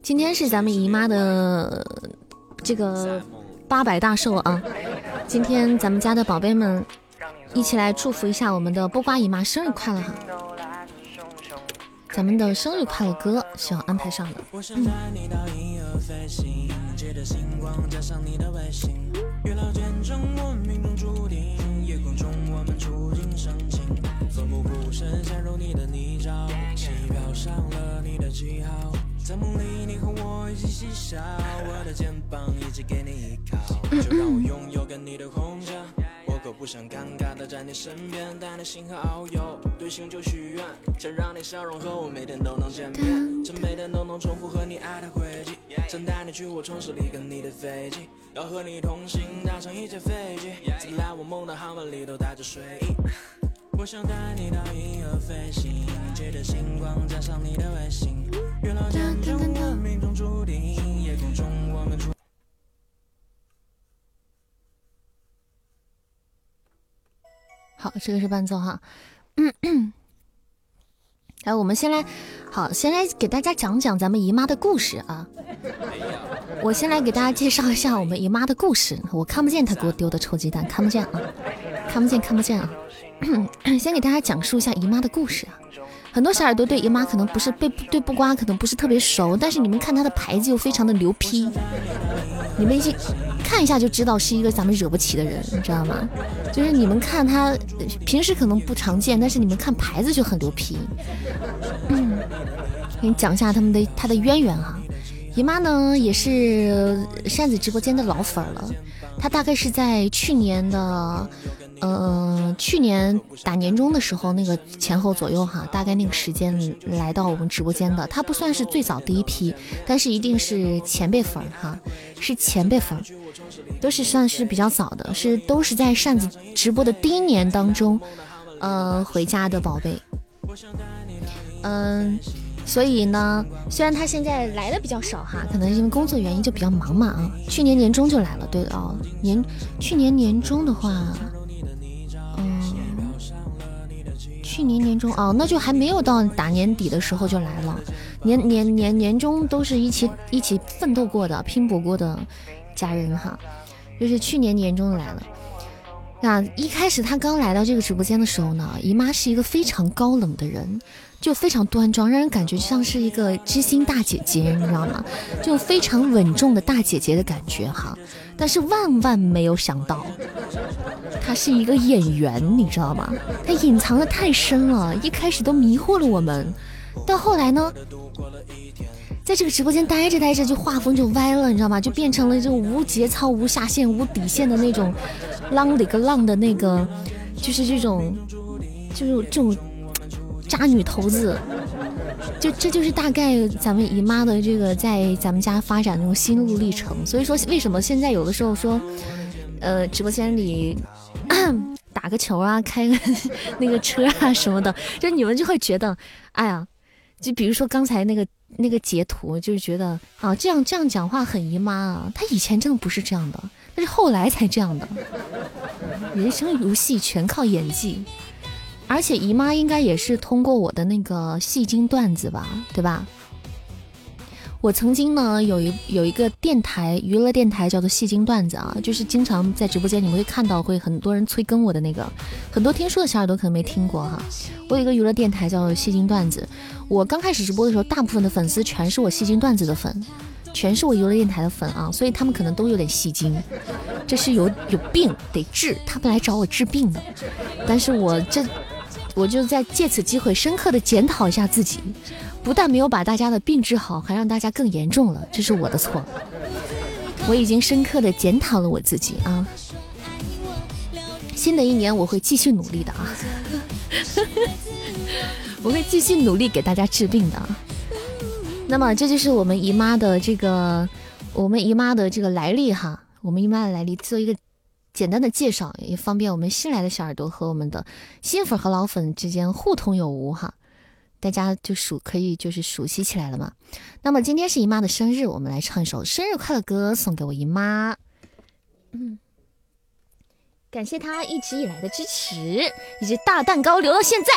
今天是咱们姨妈的这个。八百大寿啊！今天咱们家的宝贝们一起来祝福一下我们的波瓜姨妈生日快乐哈！咱们的生日快乐歌需要安排上的。在梦里，你和我一起嬉笑，我的肩膀一直给你依靠，就让我拥有跟你的空间。我可不想尴尬的在你身边，带你星河遨游，对星球许愿，想让你笑容和我每天都能见面，想每天都能重复和你爱的轨迹，想带你去我城市里跟你的飞机，要和你同行搭上一架飞机，在来我梦的航班里都带着睡意。我想带你到银河飞行，借着星光加上你的微信，月老见证我命中注定，好，这个是伴奏哈。来，我们先来，好，先来给大家讲讲咱们姨妈的故事啊。我先来给大家介绍一下我们姨妈的故事。我看不见她给我丢的臭鸡蛋，看不见啊，看不见，看不见啊。先给大家讲述一下姨妈的故事啊。很多小耳朵对姨妈可能不是被对布瓜可能不是特别熟，但是你们看她的牌子又非常的牛批，你们一看一下就知道是一个咱们惹不起的人，你知道吗？就是你们看她平时可能不常见，但是你们看牌子就很牛批。嗯，给你讲一下他们的她的渊源哈。姨妈呢也是扇子直播间的老粉了，她大概是在去年的。嗯，去年打年终的时候，那个前后左右哈，大概那个时间来到我们直播间的，他不算是最早第一批，但是一定是前辈粉哈，是前辈粉，都是算是比较早的，是都是在扇子直播的第一年当中，呃，回家的宝贝，嗯，所以呢，虽然他现在来的比较少哈，可能因为工作原因就比较忙嘛啊，去年年终就来了，对哦，年去年年终的话。去年年终哦，那就还没有到打年底的时候就来了。年年年年终都是一起一起奋斗过的、拼搏过的家人哈，就是去年年终来了。那一开始他刚来到这个直播间的时候呢，姨妈是一个非常高冷的人。就非常端庄，让人感觉像是一个知心大姐姐，你知道吗？就非常稳重的大姐姐的感觉哈。但是万万没有想到，她是一个演员，你知道吗？她隐藏的太深了，一开始都迷惑了我们。到后来呢，在这个直播间待着待着，就画风就歪了，你知道吗？就变成了这种无节操、无下限、无底线的那种浪里个浪的那个，就是这种，就是这种。渣女头子，就这就是大概咱们姨妈的这个在咱们家发展那种心路历程。所以说，为什么现在有的时候说，呃，直播间里打个球啊，开个那个车啊什么的，就你们就会觉得，哎呀，就比如说刚才那个那个截图，就是觉得啊，这样这样讲话很姨妈啊。他以前真的不是这样的，但是后来才这样的。人生如戏，全靠演技。而且姨妈应该也是通过我的那个戏精段子吧，对吧？我曾经呢有一有一个电台娱乐电台叫做戏精段子啊，就是经常在直播间你们会看到会很多人催更我的那个，很多听说的小耳朵可能没听过哈。我有一个娱乐电台叫做戏精段子，我刚开始直播的时候，大部分的粉丝全是我戏精段子的粉，全是我娱乐电台的粉啊，所以他们可能都有点戏精，这是有有病得治，他们来找我治病的，但是我这。我就在借此机会深刻的检讨一下自己，不但没有把大家的病治好，还让大家更严重了，这是我的错。我已经深刻的检讨了我自己啊。新的一年我会继续努力的啊，我会继续努力给大家治病的。那么这就是我们姨妈的这个，我们姨妈的这个来历哈，我们姨妈的来历做一个。简单的介绍也方便我们新来的小耳朵和我们的新粉和老粉之间互通有无哈，大家就熟可以就是熟悉起来了嘛。那么今天是姨妈的生日，我们来唱一首生日快乐歌送给我姨妈。嗯，感谢她一直以来的支持，以及大蛋糕留到现在，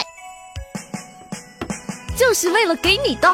就是为了给你的。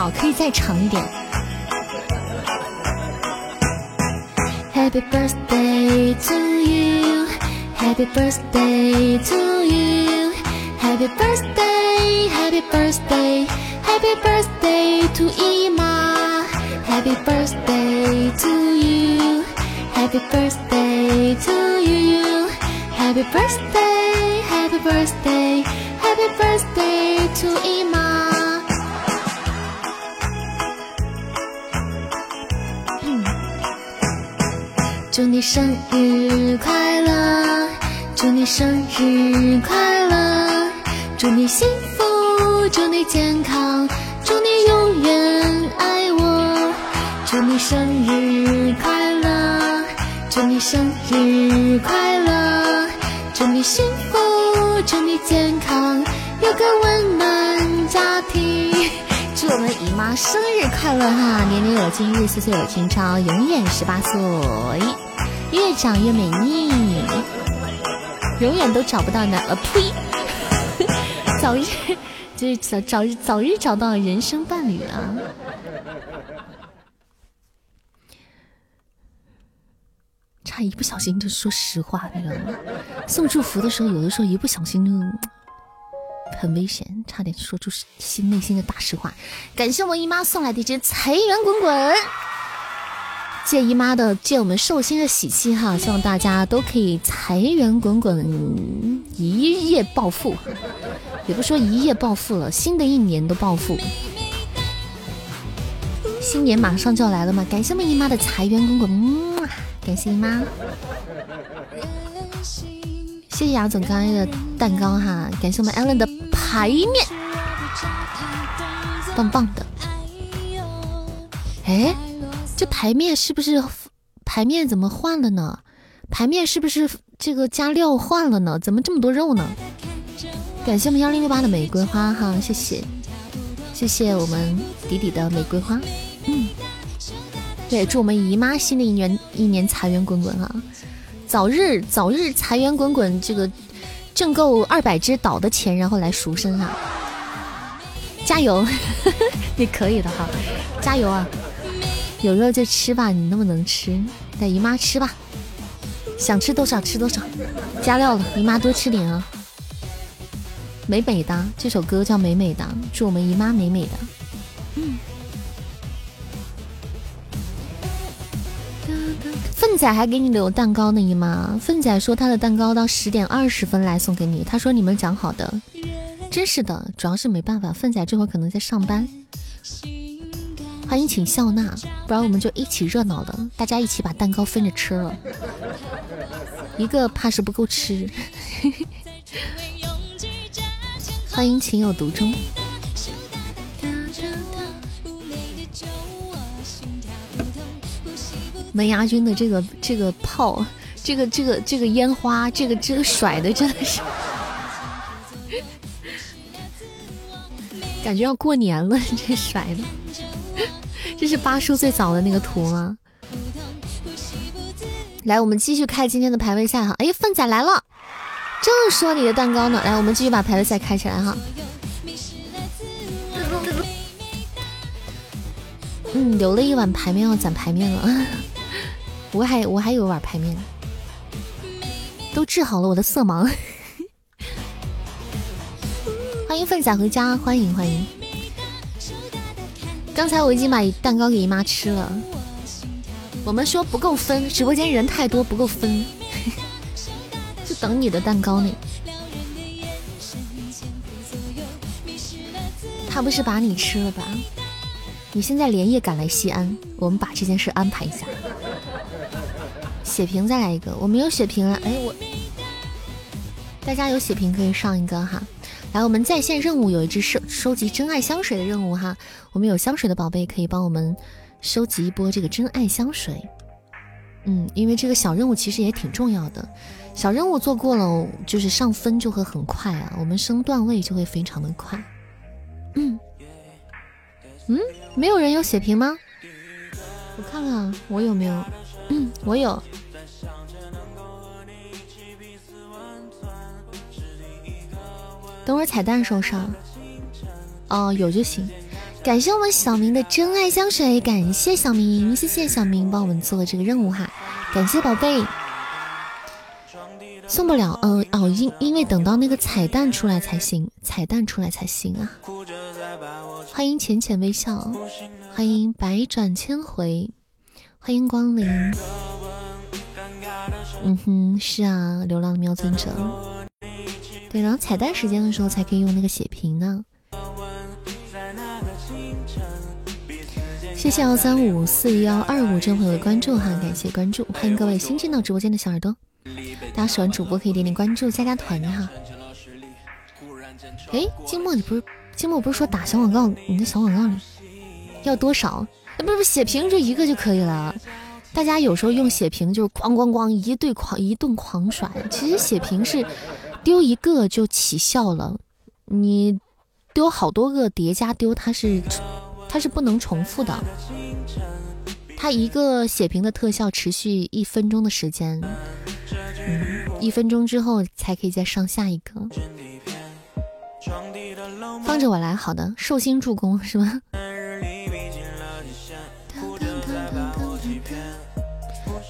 秒可以再长一点。Happy birthday to you, Happy birthday to you, Happy birthday, Happy birthday, Happy birthday to 姨妈 Happy birthday to you, Happy birthday to you, Happy birthday, Happy birthday, Happy birthday to 姨 祝你生日快乐，祝你生日快乐，祝你幸福，祝你健康，祝你永远爱我，祝你生日快乐，祝你生日快乐，祝你幸福，祝你健康，有个温暖。我们姨妈生日快乐哈！年年有今日，岁岁有今朝，永远十八岁，越长越美丽，永远都找不到男……呃呸！早日就是早早日早日找到人生伴侣啊！差一不小心就说实话，你知道吗？送祝福的时候，有的时候一不小心就。很危险，差点说出心内心的大实话。感谢我姨妈送来的一只财源滚滚，借姨妈的借我们寿星的喜气哈，希望大家都可以财源滚滚，一夜暴富。也不说一夜暴富了，新的一年都暴富。新年马上就要来了嘛，感谢我姨妈的财源滚滚，嗯感谢姨妈。谢谢杨总刚才的蛋糕哈，感谢我们 Allen 的排面，棒棒的。哎，这排面是不是排面怎么换了呢？排面是不是这个加料换了呢？怎么这么多肉呢？感谢我们幺零六八的玫瑰花哈，谢谢，谢谢我们迪迪的玫瑰花。嗯，对，祝我们姨妈新的一年一年财源滚滚啊！早日早日财源滚滚，这个挣够二百只岛的钱，然后来赎身啊！加油，你可以的哈！加油啊！有肉就吃吧，你那么能吃，带姨妈吃吧，想吃多少吃多少，加料了，姨妈多吃点啊！美美的这首歌叫美美的，祝我们姨妈美美的。粪仔还给你留蛋糕呢，姨妈。粪仔说他的蛋糕到十点二十分来送给你，他说你们讲好的，真是的，主要是没办法，粪仔这会儿可能在上班。欢迎请笑纳，不然我们就一起热闹的，大家一起把蛋糕分着吃了，一个怕是不够吃。欢迎情有独钟。门牙君的这个这个炮，这个这个这个烟花，这个这个甩的真的是，感觉要过年了。这甩的，这是八叔最早的那个图吗？来，我们继续开今天的排位赛哈。哎，粪仔来了，正说你的蛋糕呢。来，我们继续把排位赛开起来哈。嗯，留了一碗排面要攒排面了。我还我还有一碗排面，都治好了我的色盲。欢迎粪仔回家，欢迎欢迎。刚才我已经把蛋糕给姨妈吃了。我们说不够分，直播间人太多不够分，就等你的蛋糕呢。他不是把你吃了吧？你现在连夜赶来西安，我们把这件事安排一下。血瓶再来一个，我没有血瓶了。哎，我大家有血瓶可以上一个哈。来，我们在线任务有一只收收集真爱香水的任务哈。我们有香水的宝贝可以帮我们收集一波这个真爱香水。嗯，因为这个小任务其实也挺重要的，小任务做过了，就是上分就会很快啊，我们升段位就会非常的快。嗯嗯，没有人有血瓶吗？我看看我有没有。嗯，我有。等会儿彩蛋时候上。哦，有就行。感谢我们小明的真爱香水，感谢小明，谢谢小明帮我们做了这个任务哈，感谢宝贝。送不了，嗯，哦，因因为等到那个彩蛋出来才行，彩蛋出来才行啊。欢迎浅浅微笑，欢迎百转千回。欢迎光临。嗯哼，是啊，流浪喵尊者。对，然后彩蛋时间的时候才可以用那个血瓶呢。谢谢幺三五四幺二五这朋友的关注哈，感谢关注，欢迎各位新进到直播间的小耳朵。大家喜欢主播可以点点关注，加加团哈。哎，静默，你不是静默不是说打小广告？你的小广告里要多少？不是不是，血瓶就一个就可以了。大家有时候用血瓶就是咣咣咣一对狂一顿狂甩，其实血瓶是丢一个就起效了，你丢好多个叠加丢，它是它是不能重复的。它一个血瓶的特效持续一分钟的时间，一分钟之后才可以再上下一个。放着我来，好的，寿星助攻是吧？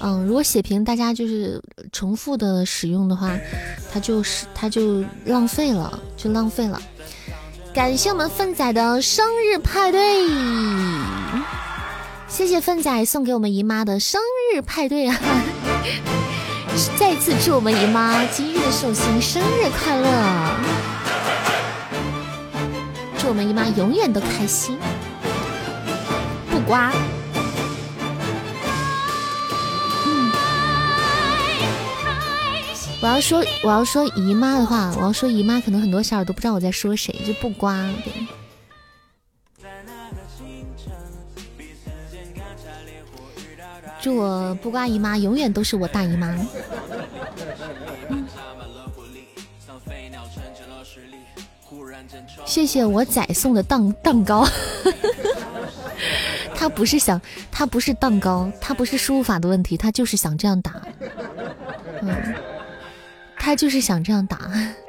嗯，如果血瓶大家就是重复的使用的话，它就是它就浪费了，就浪费了。感谢我们粪仔的生日派对，谢谢粪仔送给我们姨妈的生日派对啊！再次祝我们姨妈今日的寿星生日快乐，祝我们姨妈永远都开心，不刮。我要说我要说姨妈的话，我要说姨妈，可能很多小耳朵不知道我在说谁，就不刮。祝我不刮姨妈永远都是我大姨妈。谢谢我仔送的蛋蛋糕，他不是想他不是蛋糕，他不是输入法的问题，他就是想这样打。嗯。他就是想这样打，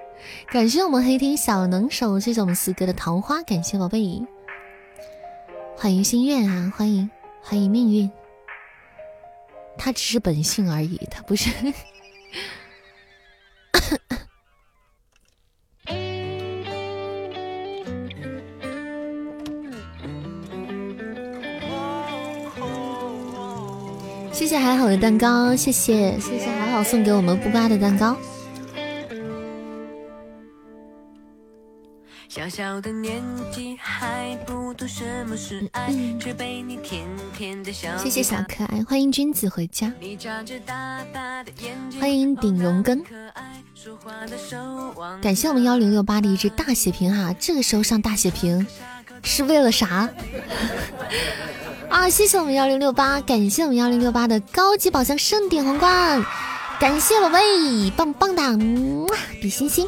感谢我们黑天小能手，谢谢我们四哥的桃花，感谢宝贝，欢迎心愿啊，欢迎欢迎命运，他只是本性而已，他不是。谢谢还好的蛋糕，谢谢谢谢还好送给我们布巴的蛋糕。小小的年纪还不懂什么是爱，却被你甜甜的笑。谢谢小可爱，欢迎君子回家。欢迎顶荣根。感谢我们幺零六八的一只大血瓶哈，这个时候上大血瓶是为了啥？啊，谢谢我们幺零六八，感谢我们幺零六八的高级宝箱盛典皇冠，感谢宝贝，棒棒哒，比心心。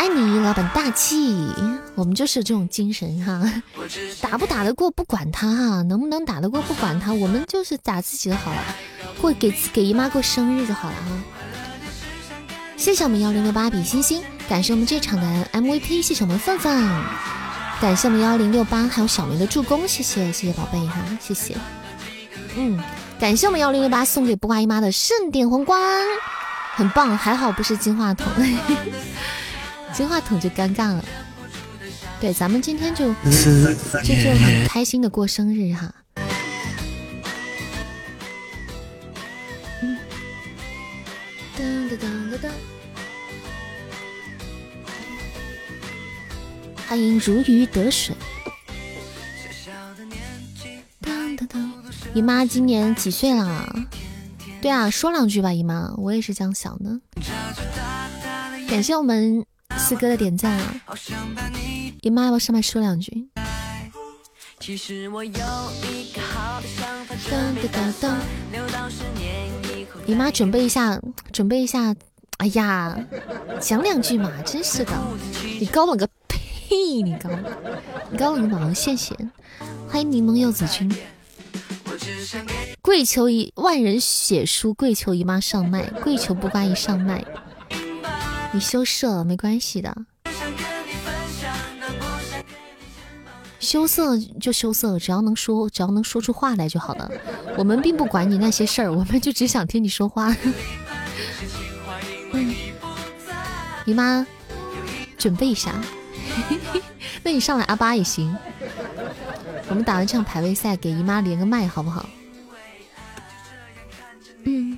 爱你，老板大气，我们就是这种精神哈。打不打得过不管他哈，能不能打得过不管他，我们就是打自己的好了，过给给姨妈过生日就好了哈。谢谢我们幺零六八比心心，感谢我们这场的 MVP，谢谢我们范范，感谢我们幺零六八还有小明的助攻，谢谢谢谢宝贝哈，谢谢。嗯，感谢我们幺零六八送给不挂姨妈的盛典皇冠，很棒，还好不是金话筒。金话筒就尴尬了，对，咱们今天就就就很开心的过生日哈。欢迎如鱼得水。噔噔噔，姨妈今年几岁了？对啊，说两句吧，姨妈，我也是这样想的。感谢我们。四哥的点赞啊！姨妈要不要上麦说两句？姨妈准备一下，准备一下。哎呀，讲两句嘛，真是的！你高冷个屁！你高，你高冷个毛！谢谢，欢迎柠檬柚子君。跪求一万人写书，跪求姨妈上麦，跪求不瓜姨上麦。你羞涩没关系的，羞涩就羞涩，只要能说，只要能说出话来就好了。我们并不管你那些事儿，我们就只想听你说话。姨妈，准备一下，那你上来阿巴也行。我们打完这场排位赛，给姨妈连个麦好不好？嗯。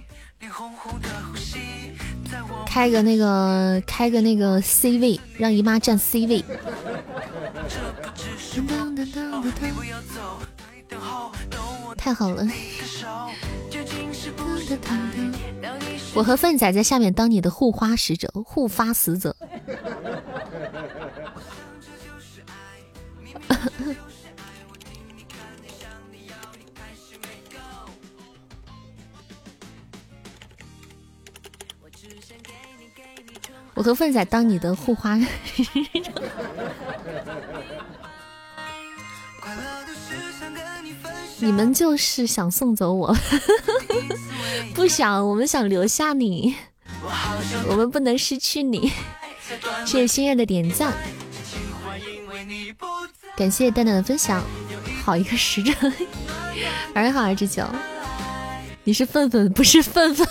开个那个，开个那个 C 位，让姨妈占 C 位。太好了！我和粪仔在下面当你的护花使者、护发使者。我和粪仔当你的护花。你们就是想送走我，不想，我们想留下你，我们不能失去你。谢谢心月的点赞，感谢蛋蛋的分享。好一个时辰，晚上好二十九，你是粪粪不是粪粪，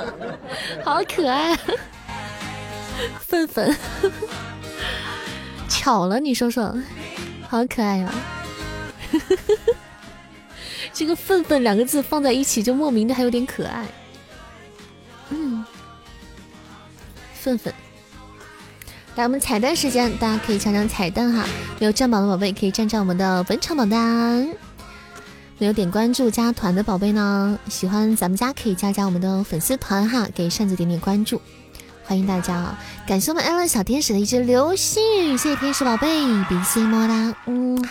好可爱，粪粪，巧了，你说说，好可爱呀。这个“愤愤”两个字放在一起，就莫名的还有点可爱。嗯，愤愤。来，我们彩蛋时间，大家可以抢抢彩蛋哈。没有占榜的宝贝可以占占我们的本场榜单。没有点关注加团的宝贝呢，喜欢咱们家可以加加我们的粉丝团哈，给扇子点点关注，欢迎大家啊！感谢我们艾伦小天使的一只流星雨，谢谢天使宝贝，比心么哒，嗯。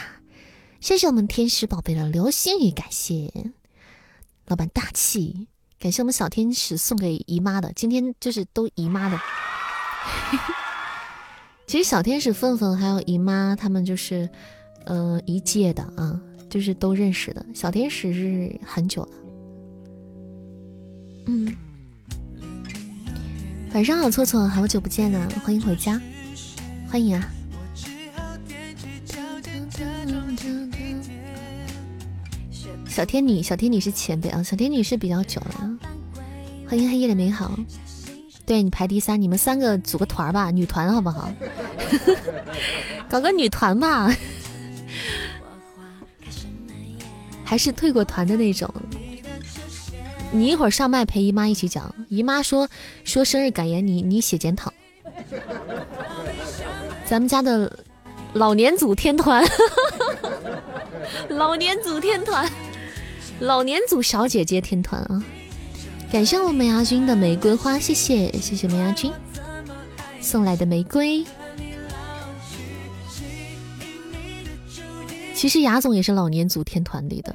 谢谢我们天使宝贝的流星雨，感谢老板大气，感谢我们小天使送给姨妈的，今天就是都姨妈的。其实小天使凤凤还有姨妈他们就是呃一届的啊，就是都认识的。小天使是很久了。嗯，晚上好，错错，好久不见啊，欢迎回家，欢迎啊。小天女，小天女是前辈啊！小天女是比较久了。欢迎黑夜的美好，对你排第三，你们三个组个团吧，女团好不好？搞个女团吧，还是退过团的那种。你一会儿上麦陪姨妈一起讲，姨妈说说生日感言，你你写检讨。咱们家的老年组天团，老年组天团。老年组小姐姐天团啊！感谢我们牙君的玫瑰花，谢谢谢谢梅牙君送来的玫瑰。其实雅总也是老年组天团里的，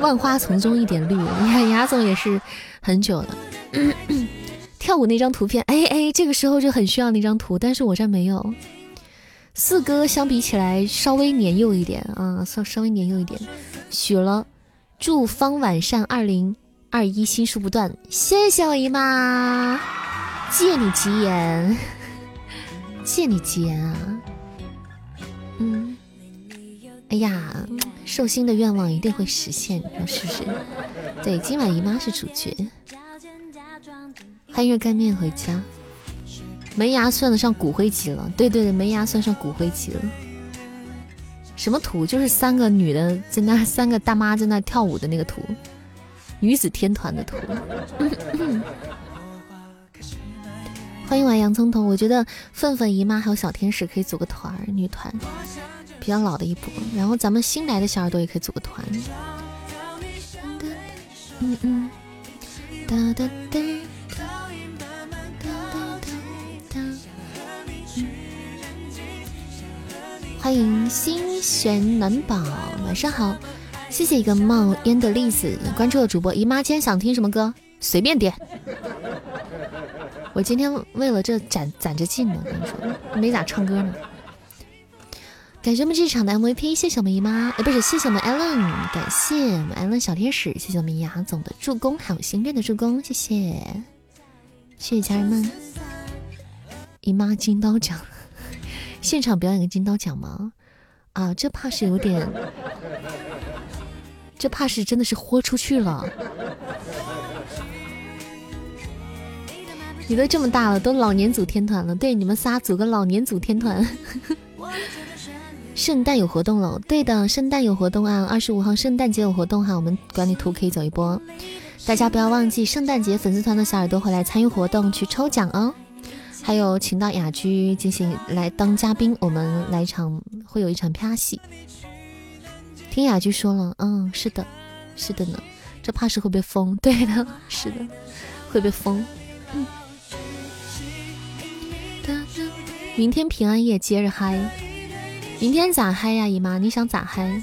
万花丛中一点绿。你看 雅总也是很久了。跳舞那张图片，哎哎，这个时候就很需要那张图，但是我这没有。四哥相比起来稍微年幼一点啊，稍稍微年幼一点，许了。祝方晚善二零二一新书不断，谢谢我姨妈，借你吉言，借你吉言啊！嗯，哎呀，寿星的愿望一定会实现，是不是？对，今晚姨妈是主角，欢迎热干面回家。门牙算得上骨灰级了，对对对，门牙算上骨灰级了。什么图？就是三个女的在那，三个大妈在那跳舞的那个图，女子天团的图。欢迎我洋葱头，我觉得粪粪姨妈还有小天使可以组个团儿，女团比较老的一波，然后咱们新来的小耳朵也可以组个团。嗯嗯。哒哒哒。欢迎心玄暖宝，晚上好，谢谢一个冒烟的栗子关注了主播姨妈，今天想听什么歌随便点。我今天为了这攒攒着劲呢，跟你说没咋唱歌呢。感谢我们这场的 MVP，谢谢我们姨妈，呃不是谢谢我们 Allen，感谢我们 Allen 小天使，谢谢我们牙总的助攻，还有心愿的助攻，谢谢，谢谢家人们。姨妈金刀奖。现场表演个金刀奖吗？啊，这怕是有点，这怕是真的是豁出去了。你都这么大了，都老年组天团了。对，你们仨组个老年组天团。呵呵圣诞有活动了，对的，圣诞有活动啊，二十五号圣诞节有活动哈，我们管理图可以走一波，大家不要忘记圣诞节粉丝团的小耳朵会来参与活动去抽奖哦。还有，请到雅居进行来当嘉宾，我们来一场，会有一场啪戏。听雅居说了，嗯，是的，是的呢，这怕是会被封，对的，是的，会被封。明天平安夜接着嗨，明天咋嗨呀，姨妈，你想咋嗨？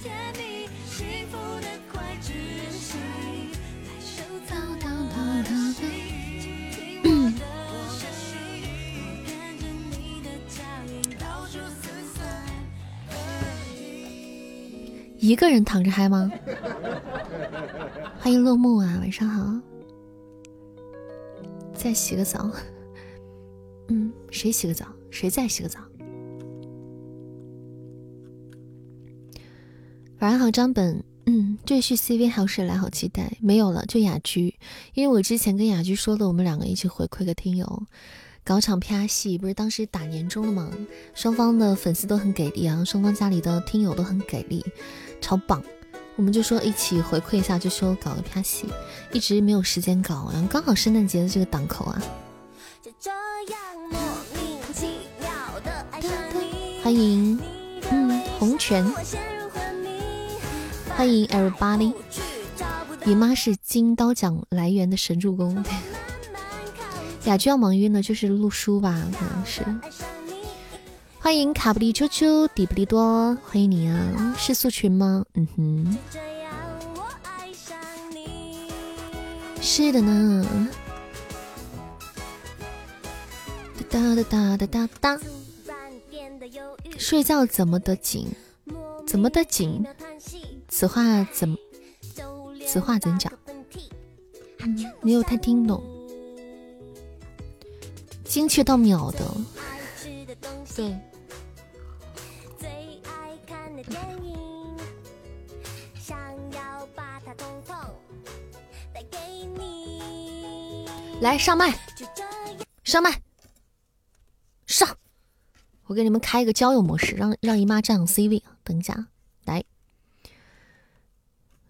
一个人躺着嗨吗？欢迎落幕啊，晚上好。再洗个澡。嗯，谁洗个澡？谁在洗个澡？晚上好，张本。嗯，赘婿 CV 还有谁来？好期待。没有了，就雅居。因为我之前跟雅居说了，我们两个一起回馈个听友，搞场 PR 戏。不是当时打年终了吗？双方的粉丝都很给力啊，双方家里的听友都很给力，超棒。我们就说一起回馈一下，就说搞个 PR 戏，一直没有时间搞，然后刚好圣诞节的这个档口啊。欢迎，嗯，红泉。欢迎 everybody，姨妈是金刀奖来源的神助攻。雅居要忙晕了，就是录书吧，可能是。欢迎卡布里丘丘底布利多，欢迎你啊！是素群吗？嗯哼，是的呢。哒哒哒哒哒哒。睡觉怎么得紧？怎么得紧？此话怎么？此话怎讲？没有太听懂。精确到秒的。对。来上麦，上麦，上！我给你们开一个交友模式，让让姨妈占 C 位。等一下，来。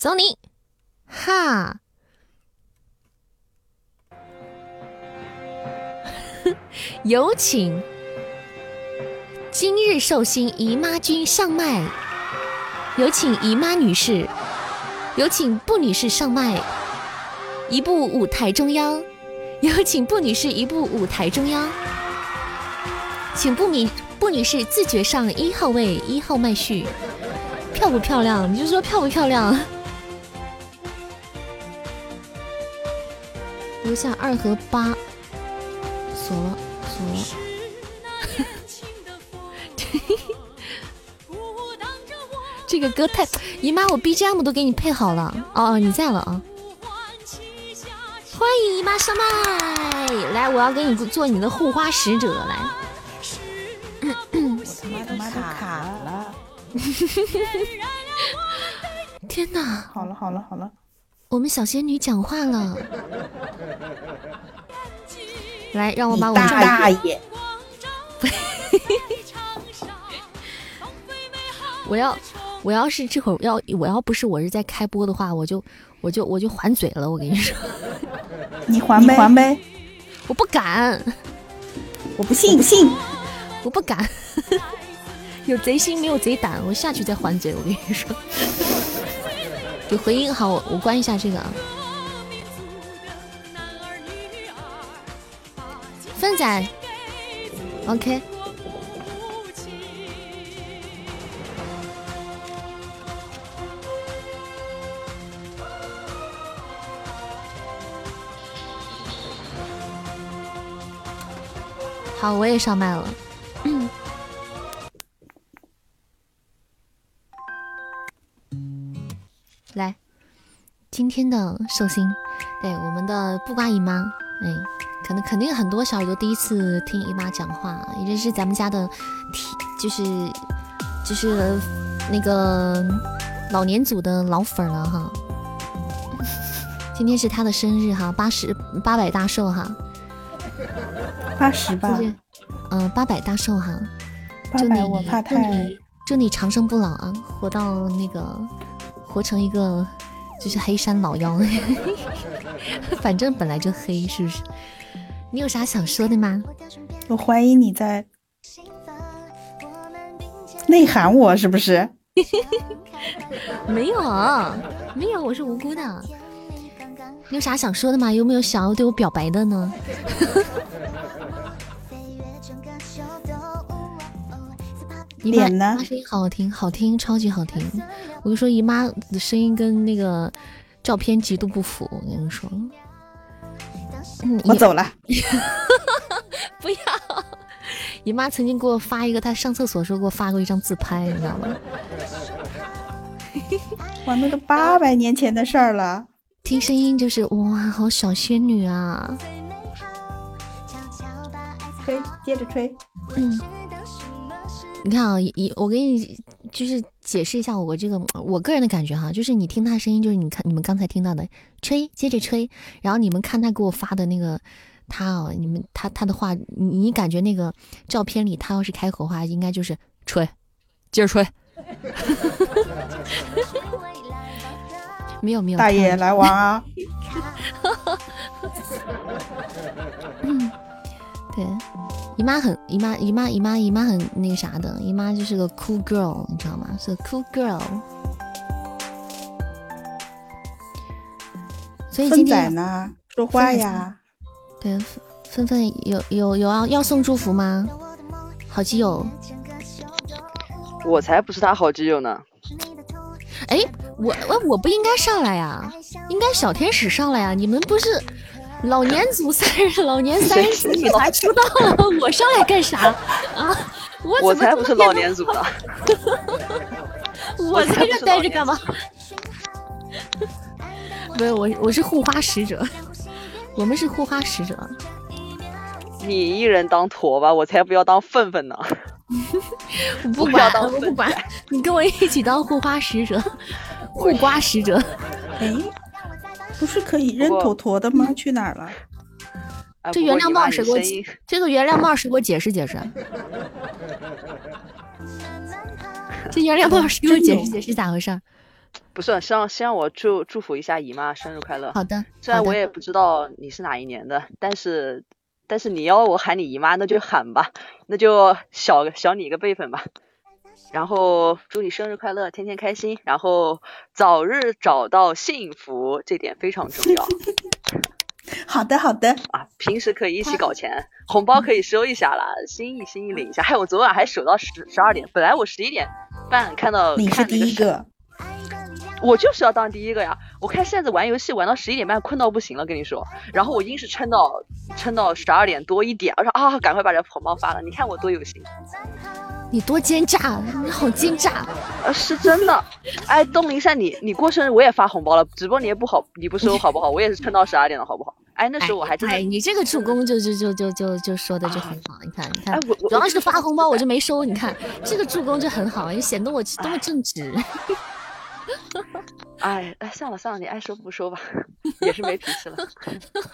走你，哈！有请今日寿星姨妈君上麦，有请姨妈女士，有请布女士上麦，一步舞台中央，有请布女士一步舞台中央，请布米布女士自觉上一号位，一号麦序，漂不漂亮？你就说漂不漂亮？留下二和八，锁了，锁了。这个歌太姨妈，我 BGM 都给你配好了。哦哦，你在了啊！欢迎姨妈上麦，来，我要给你做你的护花使者，来。我他妈都卡了！天哪！好了好了好了。我们小仙女讲话了，来，让我把我大爷，我要，我要是这会儿要，我要不是我是在开播的话，我就，我就，我就还嘴了。我跟你说，你还呗，还呗，我不敢，我不信，不信，我不敢，有贼心没有贼胆，我下去再还嘴。我跟你说。有回音，好，我我关一下这个啊。奋仔，OK。好，我也上麦了。来，今天的寿星，对我们的布瓜姨妈，哎，可能肯定很多小耳朵第一次听姨妈讲话，也是咱们家的，就是就是那个老年组的老粉了哈。今天是他的生日哈，八十八百大寿哈，八十吧，嗯，八百大寿哈，祝你我怕太，祝你长生不老啊，活到那个。活成一个就是黑山老妖，反正本来就黑，是不是？你有啥想说的吗？我怀疑你在内涵我，是不是？没有啊，没有，我是无辜的。你有啥想说的吗？有没有想要对我表白的呢？脸呢？声音好好听，好听，超级好听。我跟你说，姨妈的声音跟那个照片极度不符。我跟你说，我走了。不要！姨妈曾经给我发一个，她上厕所时候给我发过一张自拍，你知道吗？哇，那都八百年前的事儿了。听声音就是哇，好小仙女啊！吹，接着吹。嗯。你看啊，一我给你就是解释一下我这个我个人的感觉哈，就是你听他声音，就是你看你们刚才听到的吹，接着吹，然后你们看他给我发的那个他哦，你们他他的话，你你感觉那个照片里他要是开口话，应该就是吹，接着吹。没有没有，大爷来玩啊！嗯，对。姨妈很姨妈姨妈姨妈姨妈很那个啥的，姨妈就是个 cool girl，你知道吗？是 cool girl。所以今天呢，说话呀。对，芬芬有有有要要送祝福吗？好基友。我才不是他好基友呢。哎，我我我不应该上来呀，应该小天使上来呀，你们不是？老年组三人，老年三人组女团出道了，我上来干啥啊？我我才不是老年组的，我在这待着干嘛？不是我，我是护花使者，我们是护花使者。你一人当驼吧，我才不要当粪粪呢。我 不管，我不管，你跟我一起当护花使者，护瓜使者。哎。不是可以扔坨坨的吗？去哪儿了？这原谅帽谁给我？这个原谅帽谁给我解释解释？这原谅帽谁给我解释解释咋回事？不是，先先让我祝祝福一下姨妈生日快乐。好的。虽然我也不知道你是哪一年的，但是但是你要我喊你姨妈，那就喊吧，那就小小你一个辈分吧。然后祝你生日快乐，天天开心，然后早日找到幸福，这点非常重要。好的，好的啊，平时可以一起搞钱，红包可以收一下啦，心意心意领一下。还有我昨晚还守到十十二点，本来我十一点半看到你是第一个，我就是要当第一个呀。我看现在玩游戏玩到十一点半，困到不行了，跟你说，然后我硬是撑到撑到十二点多一点，我说啊，赶快把这红包发了，你看我多有心。你多奸诈，你好奸诈，呃，是真的。哎，东林善，你你过生日我也发红包了，直播你也不好，你不收好不好？我也是撑到十二点了，好不好？哎，那时候我还真的。哎，你这个助攻就就就就就就说的就很好，你看你看，主要是发红包我就没收，你看这个助攻就很好，也显得我多么正直。哎哎，算了算了，你爱收不收吧，也是没脾气了。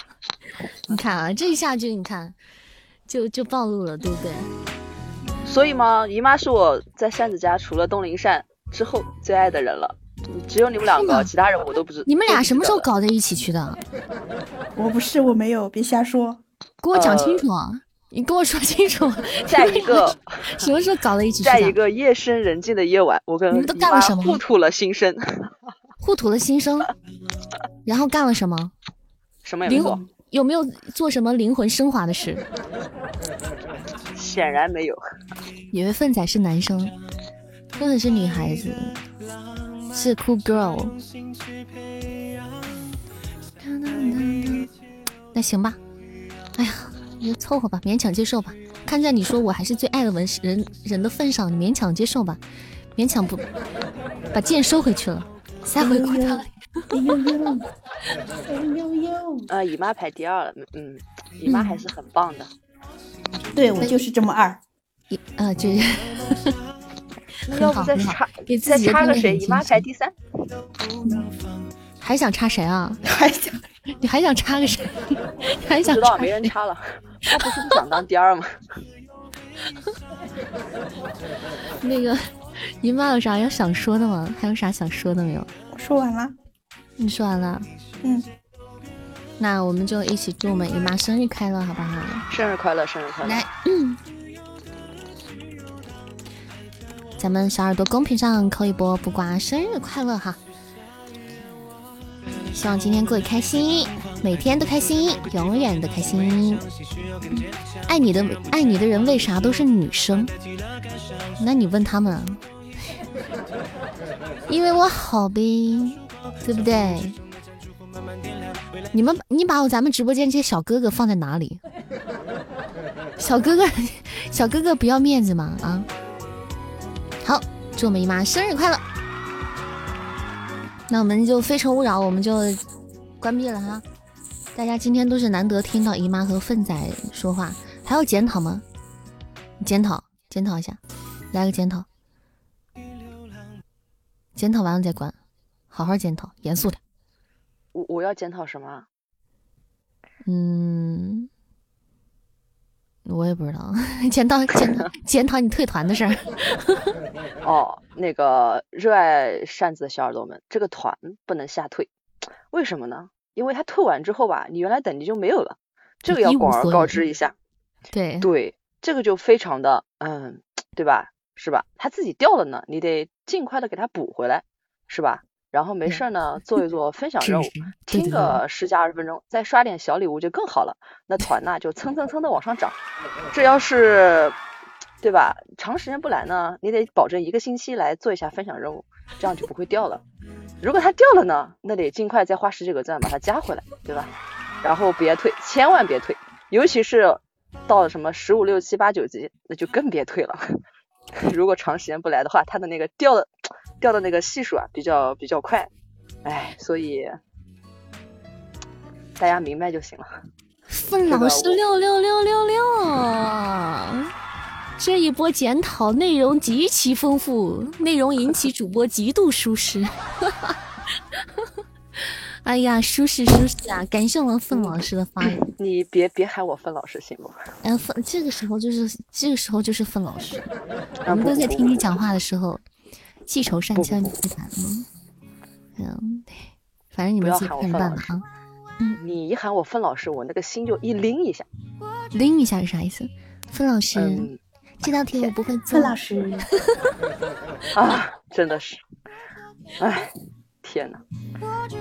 你看啊，这一下就你看，就就暴露了，对不对？所以吗？姨妈是我在扇子家除了东林扇之后最爱的人了，只有你们两个，其他人我都不知。你们俩什么时候搞在一起去的？我不是，我没有，别瞎说，给我讲清楚啊，你跟我说清楚。在一个 什么时候搞在一起？在一个夜深人静的夜晚，我跟你们都干了什么？互吐了心声，互吐了心声，然后干了什么？什么也没做。有没有做什么灵魂升华的事？显然没有。以为粪仔是男生，粪仔是女孩子，是 cool girl。那行吧，哎呀，你就凑合吧，勉强接受吧。看在你说我还是最爱的文人人的份上，你勉强接受吧，勉强不把剑收回去了，塞回裤裆里。呃，姨妈排第二了，嗯，姨妈还是很棒的。对我就是这么二，一啊就，那要不再插，再插个谁？姨妈排第三，还想插谁啊？还想，你还想插个谁？还想插？没人插了，他不是不想当第二吗？那个姨妈有啥要想说的吗？还有啥想说的没有？说完了，你说完了，嗯。那我们就一起祝我们姨妈生日快乐，好不好？生日快乐，生日快乐！来，咱们小耳朵公屏上扣一波不瓜生日快乐哈！希望今天过得开心，每天都开心，永远都开心。爱你的爱你的人为啥都是女生？那你问他们，因为我好呗，对不对？你们你把我咱们直播间这些小哥哥放在哪里？小哥哥，小哥哥不要面子吗？啊！好，祝我们姨妈生日快乐。那我们就非诚勿扰，我们就关闭了哈。大家今天都是难得听到姨妈和粪仔说话，还要检讨吗？检讨，检讨一下，来个检讨。检讨完了再关，好好检讨，严肃点。我我要检讨什么？嗯。我也不知道，检讨检讨检讨你退团的事儿。哦，那个热爱扇子的小耳朵们，这个团不能下退，为什么呢？因为他退完之后吧，你原来等级就没有了，这个要广而告之一下。对对，这个就非常的嗯，对吧？是吧？他自己掉了呢，你得尽快的给他补回来，是吧？然后没事呢，做一做分享任务，听个十几二十分钟，再刷点小礼物就更好了。那团呢就蹭蹭蹭的往上涨。这要是对吧？长时间不来呢，你得保证一个星期来做一下分享任务，这样就不会掉了。如果它掉了呢，那得尽快再花十几个钻把它加回来，对吧？然后别退，千万别退，尤其是到了什么十五六七八九级，那就更别退了。如果长时间不来的话，它的那个掉的。掉的那个系数啊，比较比较快，哎，所以大家明白就行了。范老师六六六六六，这一波检讨内容极其丰富，内容引起主播极度舒适。哎呀，舒适舒适啊！感谢我们凤老师的发言。你别别喊我凤老师行不？哎，凤这个时候就是这个时候就是凤老师，我们都在听你讲话的时候。记仇善殇你不烦吗？嗯，反正你们自己看着办吧啊。嗯，你一喊我芬老师，我那个心就一拎一下。拎一下是啥意思？芬老师，这道题我不会做。芬老师，啊，真的是，哎，天哪！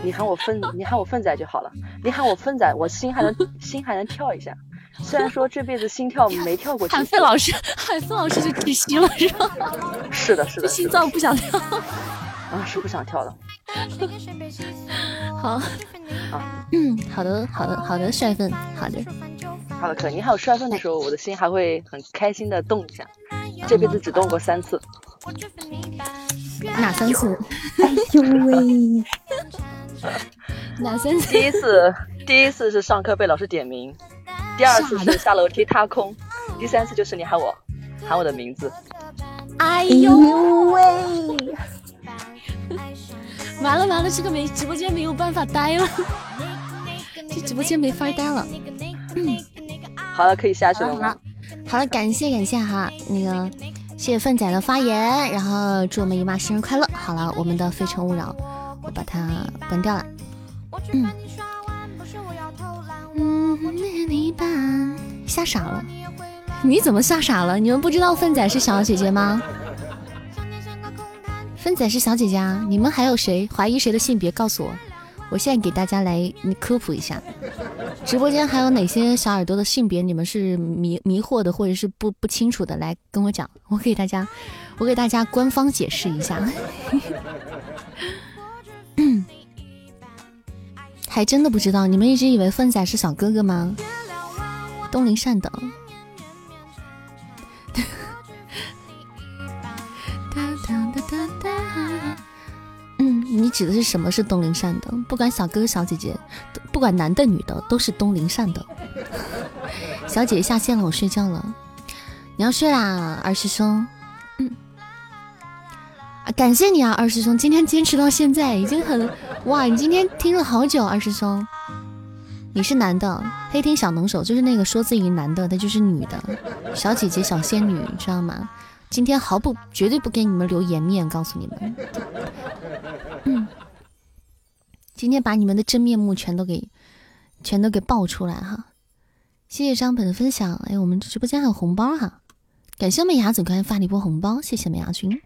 你喊我芬，你喊我芬仔就好了。你喊我芬仔，我心还能心还能跳一下。虽然说这辈子心跳没跳过，喊费老师，喊费老师就窒息了，是吧？是的，是的，心脏不想跳 啊，是不想跳了。好，啊，嗯，好的，好的，好的，帅粉，好的，好的，可你还有帅粉的时候，我的心还会很开心的动一下。这辈子只动过三次，哪三次？哎呦喂，哪三次？第一次，第一次是上课被老师点名。第二次是下楼梯踏空，第三次就是你喊我，喊我的名字。哎呦喂！完了完了，这个没直播间没有办法待了，这直播间没法待了。嗯，好了，可以下去了。好，好了，感谢感谢哈，那个谢谢粪仔的发言，然后祝我们姨妈生日快乐。好了，我们的非诚勿扰，我把它关掉了。嗯。吓傻了？你怎么吓傻了？你们不知道粪仔是小姐姐吗？粪仔是小姐姐啊！你们还有谁怀疑谁的性别？告诉我，我现在给大家来科普一下。直播间还有哪些小耳朵的性别你们是迷迷惑的，或者是不不清楚的？来跟我讲，我给大家，我给大家官方解释一下。还真的不知道，你们一直以为凤仔是小哥哥吗？东林善等。嗯，你指的是什么是东林善的？不管小哥哥小姐姐，不管男的女的，都是东林善的。小姐姐下线了，我睡觉了。你要睡啦，二师兄。啊，感谢你啊，二师兄，今天坚持到现在已经很哇！你今天听了好久，二师兄，你是男的，黑听小能手就是那个说自己男的，他就是女的，小姐姐小仙女，你知道吗？今天毫不绝对不给你们留颜面，告诉你们，嗯，今天把你们的真面目全都给全都给爆出来哈！谢谢张本的分享，哎，我们直播间还有红包哈，感谢我们雅子刚才发了一波红包，谢谢美牙君，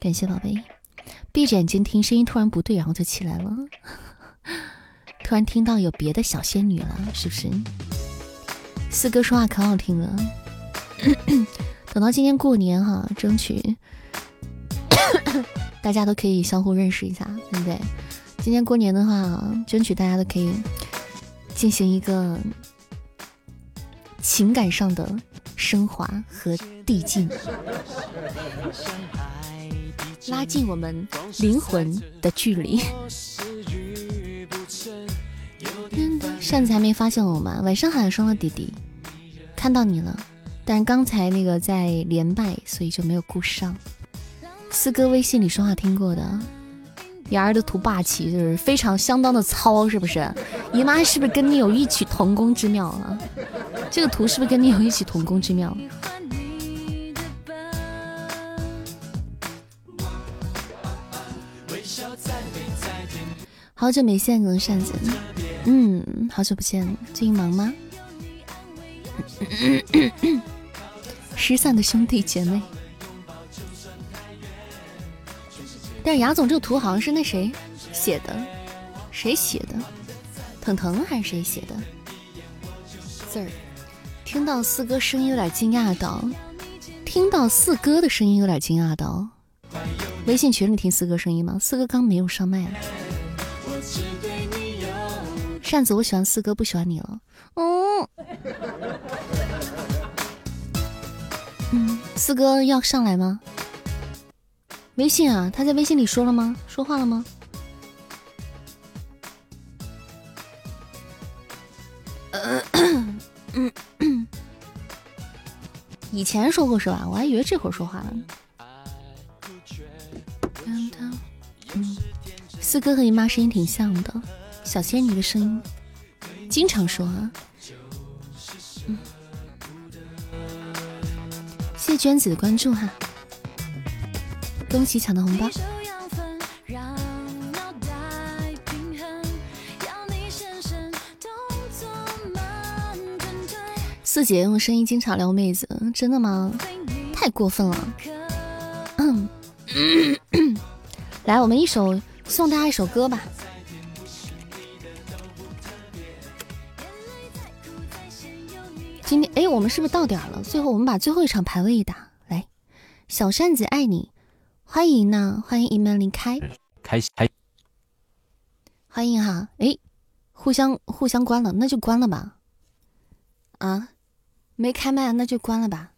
感谢宝贝。闭着眼睛听声音突然不对，然后就起来了，突然听到有别的小仙女了，是不是？四哥说话可好听了，等到今年过年哈，争取 大家都可以相互认识一下，对不对？今年过年的话，争取大家都可以进行一个情感上的升华和递进，拉近我们灵魂的距离。扇子还没发现我吗？晚上好，双了弟弟，看到你了，但刚才那个在连麦，所以就没有顾上。四哥微信里说话听过的。雅儿的图霸气，就是非常相当的糙，是不是？姨妈是不是跟你有异曲同工之妙啊？这个图是不是跟你有异曲同工之妙？好久没见了，扇子。嗯，好久不见，最近忙吗？失散的兄弟姐妹。但是雅总这个图好像是那谁写的，谁写的？腾腾还是谁写的字儿？听到四哥声音有点惊讶到，听到四哥的声音有点惊讶到。微信群里听四哥声音吗？四哥刚没有上麦啊。扇子，我喜欢四哥，不喜欢你了。嗯。嗯，四哥要上来吗？微信啊，他在微信里说了吗？说话了吗？以前说过是吧？我还以为这会儿说话了。四哥和姨妈声音挺像的，小仙女的声音，经常说啊。谢谢娟子的关注哈。恭喜抢到红包！四姐用声音经常撩妹子，真的吗？太过分了！来，我们一首送大家一首歌吧。我们是不是到点了？最后我们把最后一场排位一打。来，小扇子爱你。欢迎呢，欢迎一门离开，开开，欢迎哈，哎，互相互相关了，那就关了吧。啊，没开麦，那就关了吧。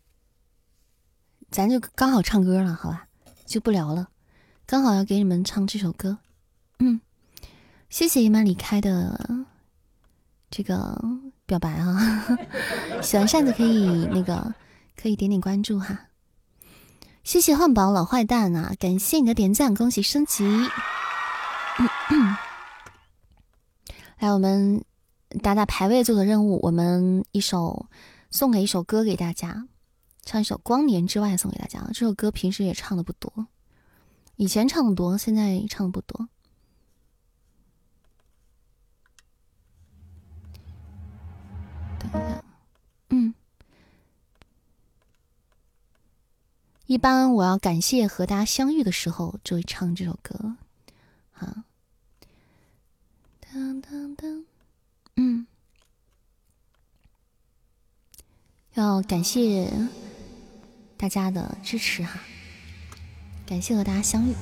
咱就刚好唱歌了，好吧，就不聊了。刚好要给你们唱这首歌，嗯，谢谢一门离开的这个表白啊，喜欢扇子可以那个可以点点关注哈。谢谢汉堡老坏蛋啊！感谢你的点赞，恭喜升级。来，我们打打排位做的任务，我们一首送给一首歌给大家，唱一首《光年之外》送给大家。这首歌平时也唱的不多，以前唱的多，现在唱的不多。一下，嗯。一般我要感谢和大家相遇的时候，就会唱这首歌。好，当当当，嗯，要感谢大家的支持哈，感谢和大家相遇，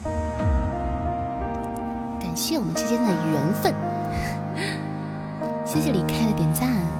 感谢我们之间的缘分，谢谢李开的点赞。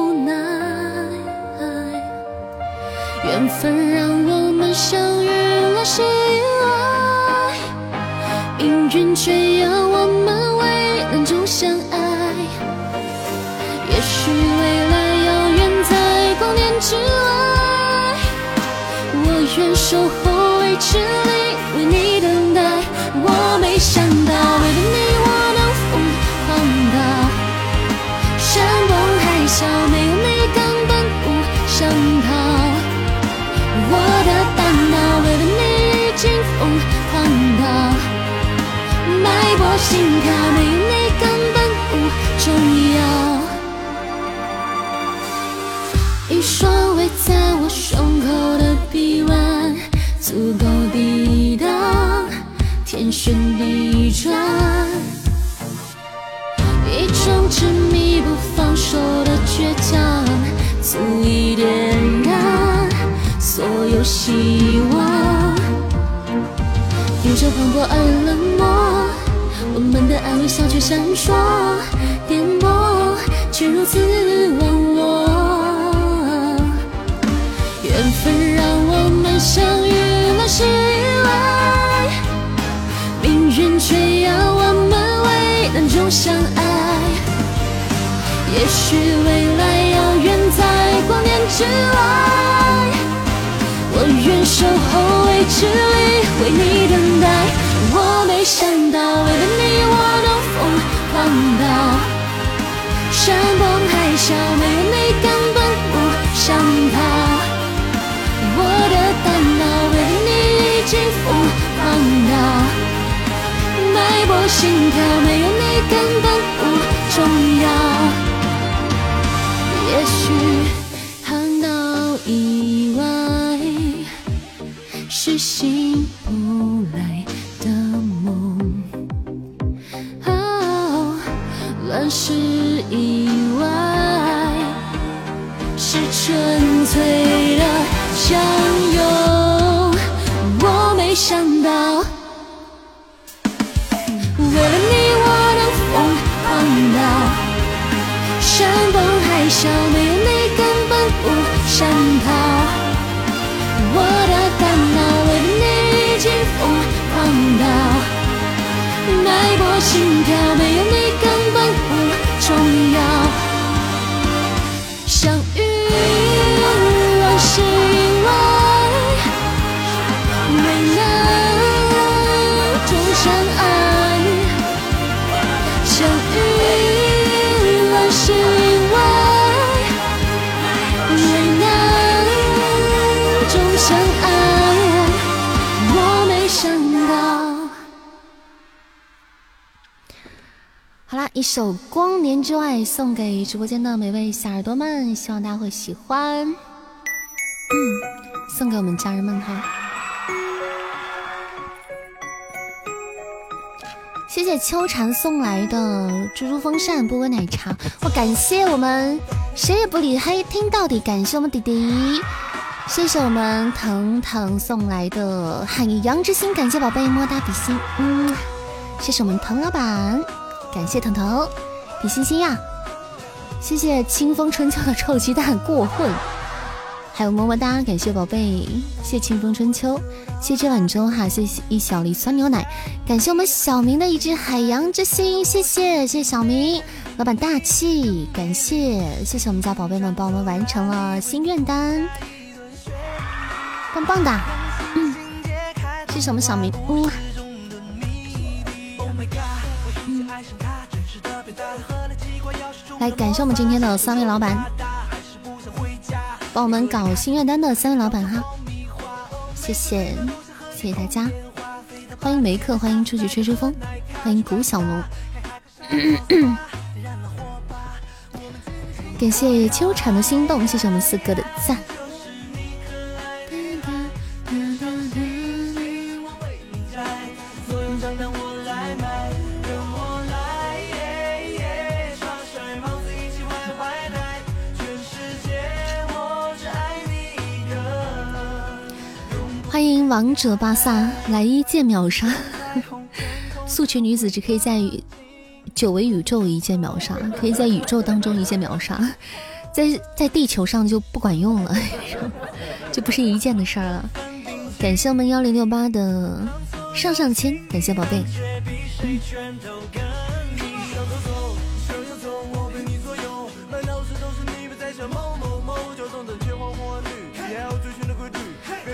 缘分让我们相遇，了是意外，命运却要我们为难中相爱。也许未来遥远在光年之外，我愿守候未知里为你等待。我没想到，为了你我能疯狂到山崩海啸，没有你根本不想逃。我心跳，没你根本不重要。一双围在我胸口的臂弯，足够抵挡天旋地转。一种执迷不放手的倔强，足以点燃所有希望。有着磅礴而冷漠，我们的爱微笑却闪烁，颠簸却如此忘我。缘分让我们相遇了，是意外，命运却要我们为难中相爱。也许未来遥远在光年之外，我愿守候未知里为你等待。我没想没有你根本不想逃。我的大脑为了你已经疯狂到脉搏心跳，没有你根本不重要。也许航道以外是醒不来的梦，哦，乱世以纯粹的相拥。我没想到，为了你我能疯狂到。山崩海啸，没有你根本不想逃。我的大脑为了你已经疯狂到脉搏心跳，没有你根本不重要。一首《光年之外》送给直播间的每位小耳朵们，希望大家会喜欢。嗯，送给我们家人们哈。谢谢秋蝉送来的猪猪风扇波波奶茶，我感谢我们谁也不理黑听到底，感谢我们弟弟，谢谢我们腾腾送来的海洋之心，感谢宝贝么哒比心，嗯，谢谢我们腾老板，感谢腾腾比心心呀，谢谢清风春秋的臭鸡蛋过混，还有么么哒，感谢宝贝，谢清风春秋，谢谢晚舟哈，谢谢一小粒酸牛奶，感谢我们小明的一只海洋之心，谢谢谢谢小明，老板大气，感谢谢谢我们家宝贝们帮我们完成了心愿单，棒棒的，嗯，谢谢我们小明，嗯。来，感谢我们今天的三位老板，帮我们搞心愿单的三位老板哈，谢谢，谢谢大家，欢迎梅克，欢迎出去吹吹风，欢迎古小龙，感谢秋蝉的心动，谢谢我们四哥的赞。王者巴萨来一剑秒杀，素裙女子只可以在宇久违宇宙一剑秒杀，可以在宇宙当中一剑秒杀，在在地球上就不管用了，就不是一件的事儿了。感谢我们幺零六八的上上签，感谢宝贝。哒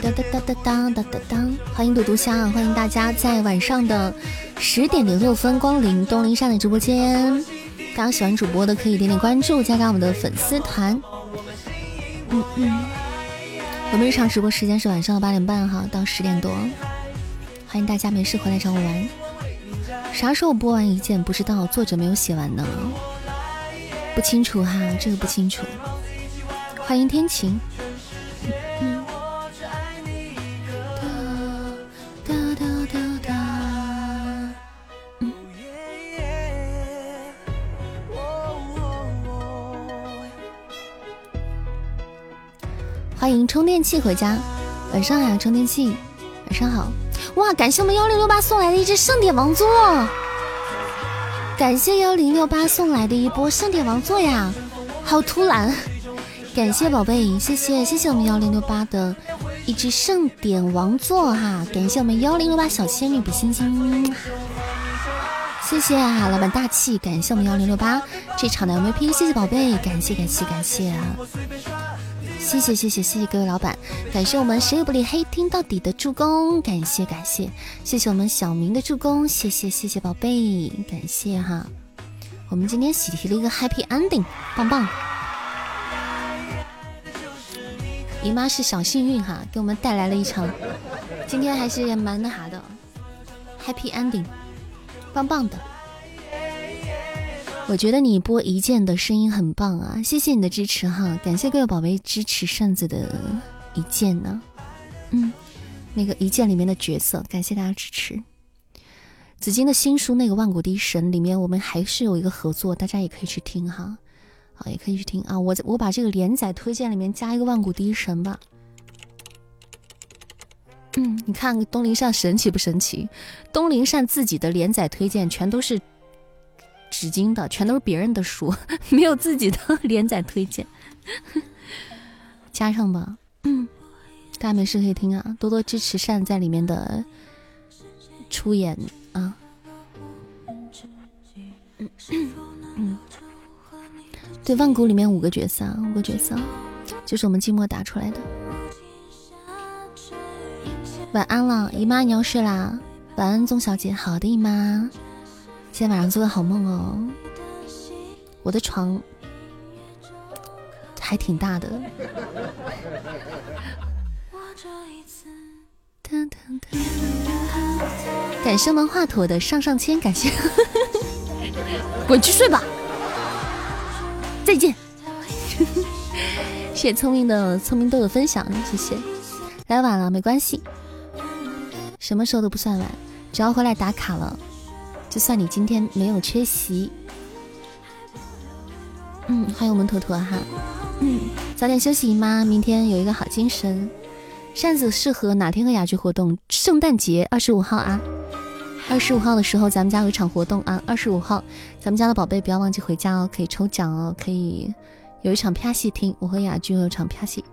哒哒哒哒哒哒哒哒！欢迎赌毒虾，欢迎大家在晚上的十点零六分光临东林山的直播间。大家喜欢主播的可以点点关注，加加我们的粉丝团。嗯嗯，我们日常直播时间是晚上的八点半哈到十点多，欢迎大家没事回来找我玩。啥时候播完一件不知道，作者没有写完呢，不清楚哈，这个不清楚。欢迎天晴。充电器回家，晚上好，充电器，晚上好。哇，感谢我们幺零六八送来的一只盛典王座，感谢幺零六八送来的一波盛典王座呀，好突然，感谢宝贝，谢谢谢谢我们幺零六八的一只盛典王座哈，感谢我们幺零六八小仙女比心心，谢谢啊，老板大气，感谢我们幺零六八这场的 MVP，谢谢宝贝，感谢感谢感谢啊。谢谢谢谢谢谢各位老板，感谢我们谁也不理黑听到底的助攻，感谢感谢。谢谢我们小明的助攻，谢谢谢谢宝贝，感谢哈，我们今天喜提了一个 Happy Ending，棒棒，姨妈是小幸运哈，给我们带来了一场，今天还是蛮那啥的，Happy Ending，棒棒的。我觉得你播一键的声音很棒啊，谢谢你的支持哈，感谢各位宝贝支持扇子的一键呢，嗯，那个一键里面的角色，感谢大家支持。紫金的新书那个万古第一神里面，我们还是有一个合作，大家也可以去听哈，好，也可以去听啊。我我把这个连载推荐里面加一个万古第一神吧。嗯，你看东林善神奇不神奇？东林善自己的连载推荐全都是。纸巾的全都是别人的书，没有自己的连载推荐，加上吧，嗯，大家没事可以听啊，多多支持善在里面的出演啊，嗯，对，万古里面五个角色，五个角色就是我们寂寞打出来的。晚安了，姨妈你要睡啦，晚安宗小姐，好的姨妈。今天晚上做个好梦哦！我的床还挺大的。感谢我们华佗的上上签，感谢，滚去睡吧，再见。谢谢聪明的聪明豆的分享，谢谢。来晚了没关系，什么时候都不算晚，只要回来打卡了。就算你今天没有缺席，嗯，欢迎我们坨坨哈，嗯，早点休息妈，明天有一个好精神。扇子适合哪天和雅居活动？圣诞节二十五号啊，二十五号的时候咱们家有一场活动啊，二十五号咱们家的宝贝不要忘记回家哦，可以抽奖哦，可以有一场啪戏听，我和雅居有一场啪戏，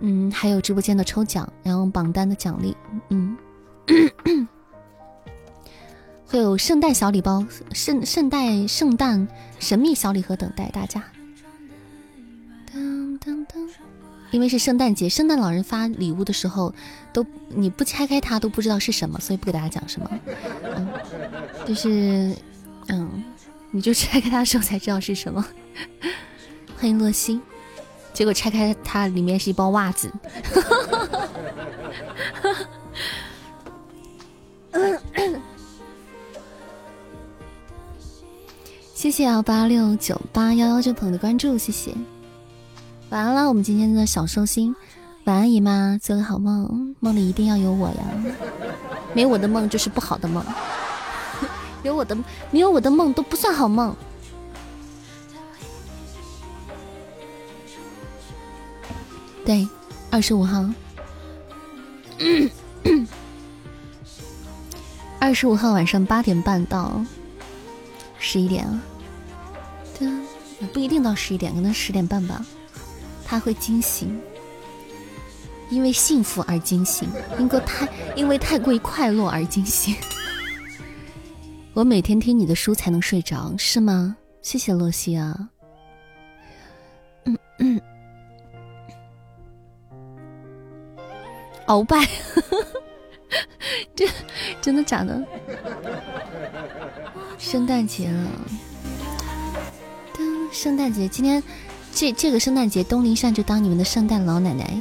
嗯，还有直播间的抽奖，然后榜单的奖励，嗯。会有圣诞小礼包、圣圣诞圣诞神秘小礼盒等待大家。因为是圣诞节，圣诞老人发礼物的时候，都你不拆开它都不知道是什么，所以不给大家讲什么。嗯，就是嗯，你就拆开它的时候才知道是什么。欢迎洛西，结果拆开它里面是一包袜子。谢谢幺八六九八幺幺这朋友的关注，谢谢。晚安啦，我们今天的小寿星，晚安姨妈，做个好梦，梦里一定要有我呀，没我的梦就是不好的梦，有我的没有我的梦都不算好梦。对，二十五号，二十五号晚上八点半到。十一点啊，对啊，不一定到十一点，可能十点半吧。他会惊醒，因为幸福而惊醒，因为太因为太过于快乐而惊醒。我每天听你的书才能睡着，是吗？谢谢洛西啊。嗯嗯。鳌拜，这真的假的？圣诞节了，当圣诞节今天这这个圣诞节，东林善就当你们的圣诞老奶奶，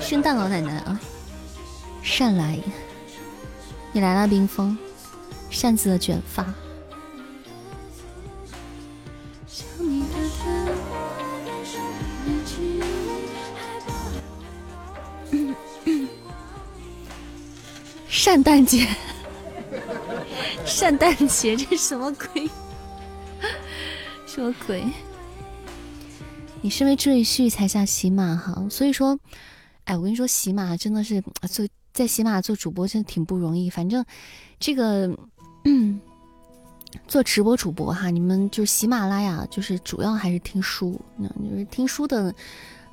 圣诞老奶奶啊，善来，你来了，冰封，扇子的卷发。圣诞节，圣诞节，这什么鬼？什么鬼？你身为赘婿才下喜马哈，所以说，哎，我跟你说，喜马真的是做在喜马做主播真的挺不容易。反正这个做直播主播哈，你们就喜马拉雅就是主要还是听书，那就是听书的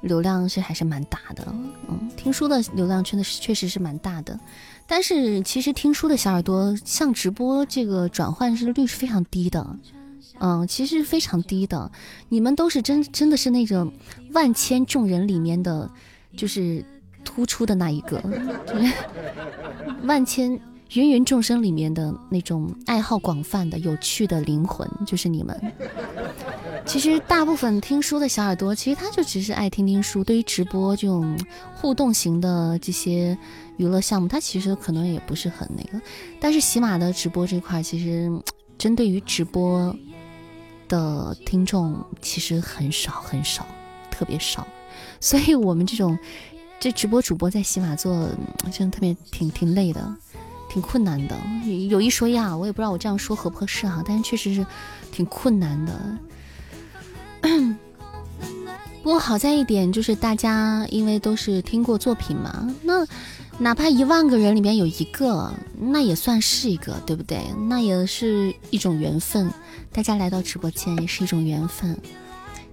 流量是还是蛮大的，嗯，听书的流量真的是确实是蛮大的。但是其实听书的小耳朵，像直播这个转换是率是非常低的，嗯，其实非常低的。你们都是真真的是那种万千众人里面的，就是突出的那一个，万千芸芸众生里面的那种爱好广泛的、有趣的灵魂，就是你们。其实大部分听书的小耳朵，其实他就只是爱听听书。对于直播这种互动型的这些。娱乐项目，它其实可能也不是很那个，但是喜马的直播这块，其实针对于直播的听众其实很少很少，特别少，所以我们这种这直播主播在喜马做，真的特别挺挺累的，挺困难的。有一说一啊，我也不知道我这样说合不合适哈，但是确实是挺困难的。不过好在一点就是大家因为都是听过作品嘛，那。哪怕一万个人里面有一个，那也算是一个，对不对？那也是一种缘分。大家来到直播间也是一种缘分。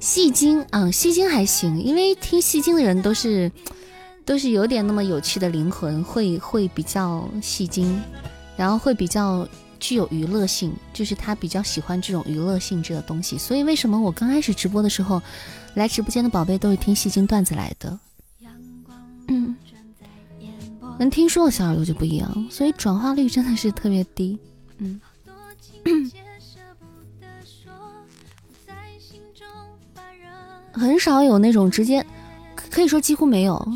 戏精啊，戏精还行，因为听戏精的人都是都是有点那么有趣的灵魂，会会比较戏精，然后会比较具有娱乐性，就是他比较喜欢这种娱乐性质的东西。所以为什么我刚开始直播的时候，来直播间的宝贝都是听戏精段子来的？嗯。能听说的小耳朵就不一样，所以转化率真的是特别低。嗯，很少有那种直接，可以说几乎没有。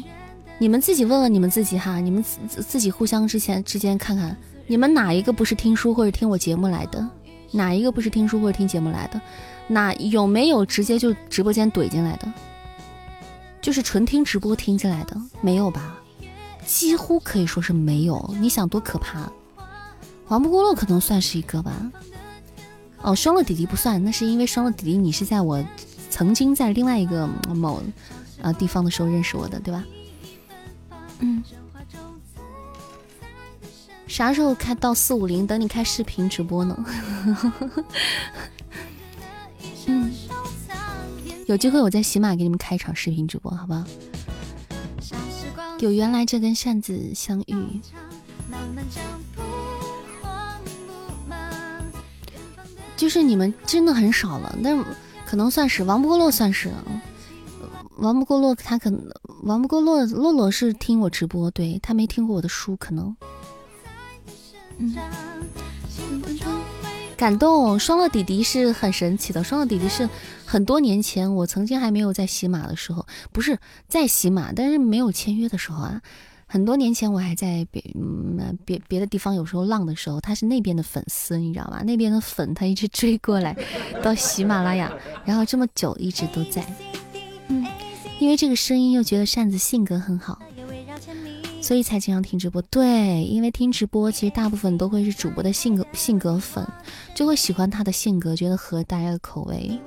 你们自己问问你们自己哈，你们自自己互相之前之间看看，你们哪一个不是听书或者听我节目来的？哪一个不是听书或者听节目来的？哪有没有直接就直播间怼进来的？就是纯听直播听进来的，没有吧？几乎可以说是没有，你想多可怕？黄不过路可能算是一个吧。哦，双乐弟弟不算，那是因为双乐弟弟你是在我曾经在另外一个某呃地方的时候认识我的，对吧？嗯。啥时候开到四五零？等你开视频直播呢。嗯。有机会我在喜马给你们开一场视频直播，好不好？有原来这根扇子相遇，就是你们真的很少了，那可能算是王不过洛算是，王不过洛他可能王不过洛洛洛是听我直播，对他没听过我的书，可能。嗯。感动，双乐弟弟是很神奇的。双乐弟弟是很多年前，我曾经还没有在喜马的时候，不是在喜马，但是没有签约的时候啊。很多年前，我还在别嗯别别的地方，有时候浪的时候，他是那边的粉丝，你知道吗？那边的粉他一直追过来到喜马拉雅，然后这么久一直都在。嗯，因为这个声音又觉得扇子性格很好。所以才经常听直播，对，因为听直播其实大部分都会是主播的性格性格粉，就会喜欢他的性格，觉得合大家的口味。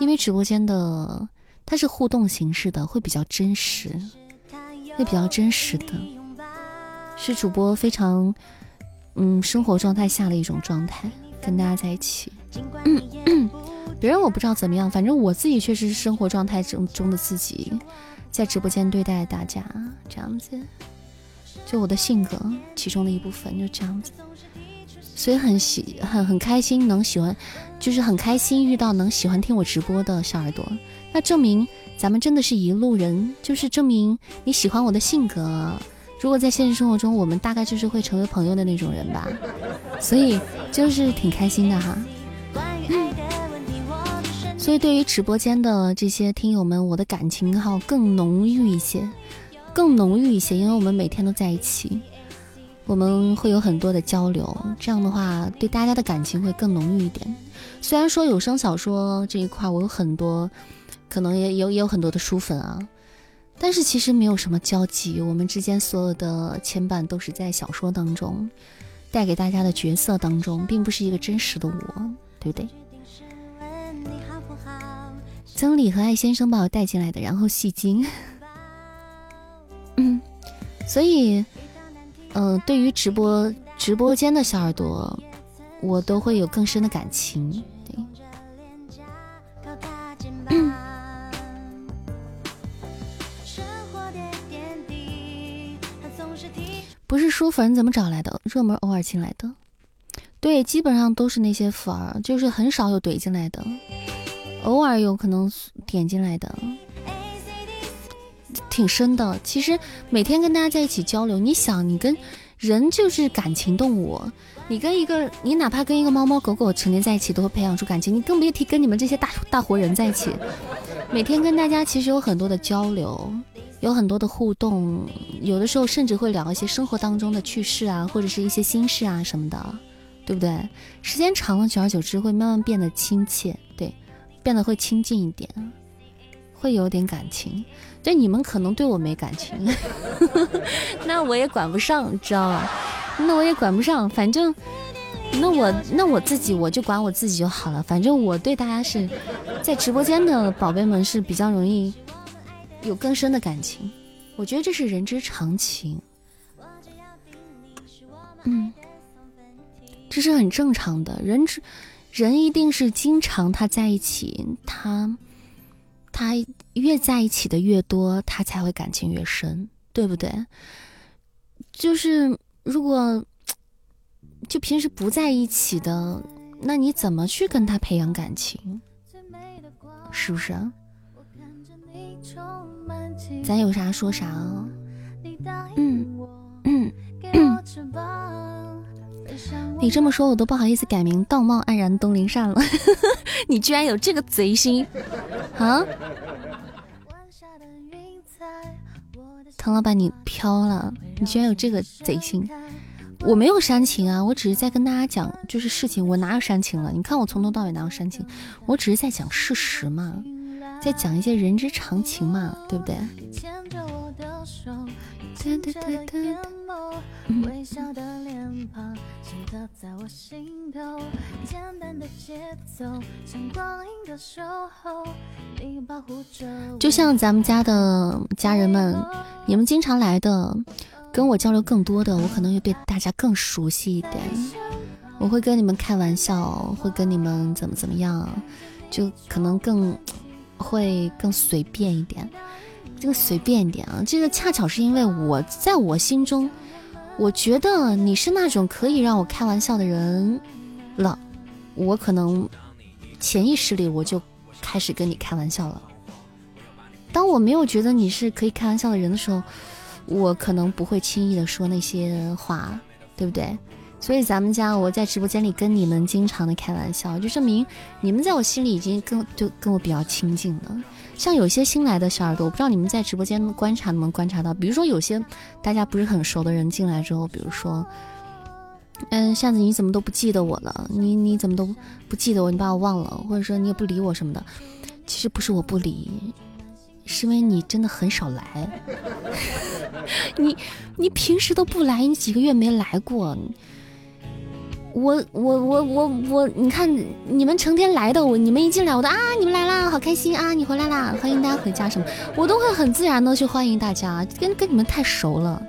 因为直播间的它是互动形式的，会比较真实，会比较真实的，是主播非常嗯生活状态下的一种状态，跟大家在一起。别人我不知道怎么样，反正我自己确实是生活状态中中的自己。在直播间对待大家这样子，就我的性格其中的一部分就这样子，所以很喜很很开心能喜欢，就是很开心遇到能喜欢听我直播的小耳朵，那证明咱们真的是一路人，就是证明你喜欢我的性格。如果在现实生活中，我们大概就是会成为朋友的那种人吧，所以就是挺开心的哈。嗯所以对于直播间的这些听友们，我的感情哈更浓郁一些，更浓郁一些，因为我们每天都在一起。我们会有很多的交流，这样的话对大家的感情会更浓郁一点。虽然说有声小说这一块我有很多，可能也有也有很多的书粉啊，但是其实没有什么交集。我们之间所有的牵绊都是在小说当中带给大家的角色当中，并不是一个真实的我，对不对？曾理和爱先生把我带进来的，然后戏精。嗯，所以。嗯，对于直播直播间的小耳朵，我都会有更深的感情。对，不是书粉怎么找来的？热门偶尔进来的，对，基本上都是那些粉儿，就是很少有怼进来的，偶尔有可能点进来的。挺深的，其实每天跟大家在一起交流，你想，你跟人就是感情动物，你跟一个，你哪怕跟一个猫猫狗狗成天在一起，都会培养出感情，你更别提跟你们这些大大活人在一起，每天跟大家其实有很多的交流，有很多的互动，有的时候甚至会聊一些生活当中的趣事啊，或者是一些心事啊什么的，对不对？时间长了，久而久之会慢慢变得亲切，对，变得会亲近一点，会有点感情。对你们可能对我没感情，那我也管不上，知道吧？那我也管不上，反正那我那我自己我就管我自己就好了。反正我对大家是在直播间的宝贝们是比较容易有更深的感情，我觉得这是人之常情，嗯，这是很正常的。人之人一定是经常他在一起，他他。越在一起的越多，他才会感情越深，对不对？就是如果就平时不在一起的，那你怎么去跟他培养感情？是不是？咱有啥说啥啊？嗯嗯嗯。你这么说，我都不好意思改名，道貌岸然东林善了。你居然有这个贼心啊！唐老板，你飘了！你居然有这个贼心！我没有煽情啊，我只是在跟大家讲，就是事情，我哪有煽情了？你看我从头到尾哪有煽情？我只是在讲事实嘛，在讲一些人之常情嘛，对不对？就像咱们家的家人们，你们经常来的，跟我交流更多的，我可能会对大家更熟悉一点。我会跟你们开玩笑，会跟你们怎么怎么样，就可能更会更随便一点。这个随便一点啊，这个恰巧是因为我在我心中，我觉得你是那种可以让我开玩笑的人了，我可能潜意识里我就开始跟你开玩笑了。当我没有觉得你是可以开玩笑的人的时候，我可能不会轻易的说那些话，对不对？所以咱们家我在直播间里跟你们经常的开玩笑，就证明你们在我心里已经跟就跟我比较亲近了。像有些新来的小耳朵，我不知道你们在直播间观察能不能观察到，比如说有些大家不是很熟的人进来之后，比如说，嗯，扇子你怎么都不记得我了？你你怎么都不记得我？你把我忘了，或者说你也不理我什么的？其实不是我不理，是因为你真的很少来。你你平时都不来，你几个月没来过。我我我我我，你看你们成天来的，我你们一进来我都啊，你们来啦，好开心啊，你回来啦，欢迎大家回家什么，我都会很自然的去欢迎大家，跟跟你们太熟了。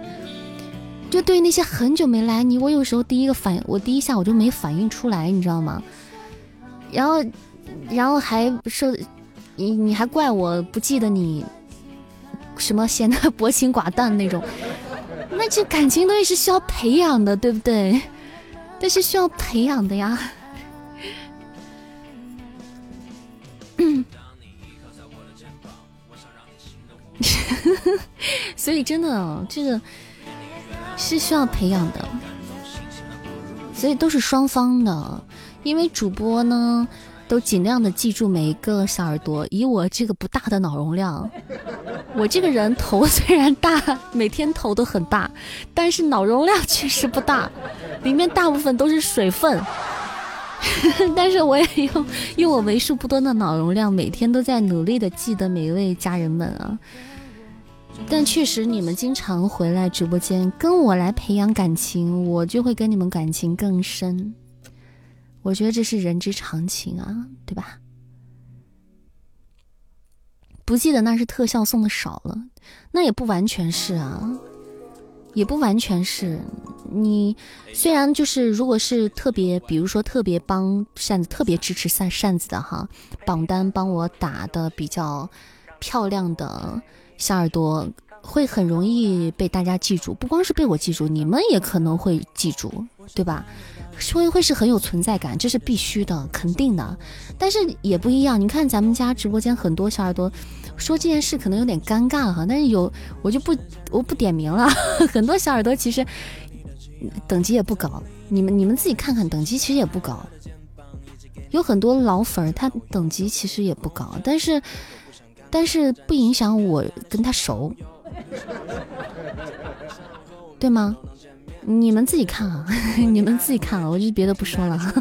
就对那些很久没来你，我有时候第一个反，我第一下我就没反应出来，你知道吗？然后然后还说你你还怪我不记得你，什么显得 薄情寡淡那种，那这感情东西是需要培养的，对不对？但是需要培养的呀。所以真的，这个是需要培养的，所以都是双方的。因为主播呢，都尽量的记住每一个小耳朵。以我这个不大的脑容量，我这个人头虽然大，每天头都很大，但是脑容量确实不大，里面大部分都是水分。但是我也用用我为数不多的脑容量，每天都在努力的记得每一位家人们啊。但确实，你们经常回来直播间跟我来培养感情，我就会跟你们感情更深。我觉得这是人之常情啊，对吧？不记得那是特效送的少了，那也不完全是啊，也不完全是。你虽然就是如果是特别，比如说特别帮扇子，特别支持扇扇子的哈，榜单帮我打的比较漂亮的小耳朵，会很容易被大家记住。不光是被我记住，你们也可能会记住，对吧？会会是很有存在感，这是必须的，肯定的。但是也不一样，你看咱们家直播间很多小耳朵说这件事可能有点尴尬哈，但是有我就不我不点名了。很多小耳朵其实等级也不高，你们你们自己看看，等级其实也不高。有很多老粉儿，他等级其实也不高，但是但是不影响我跟他熟，对吗？你们自己看啊，你们自己看啊，我就别的不说了，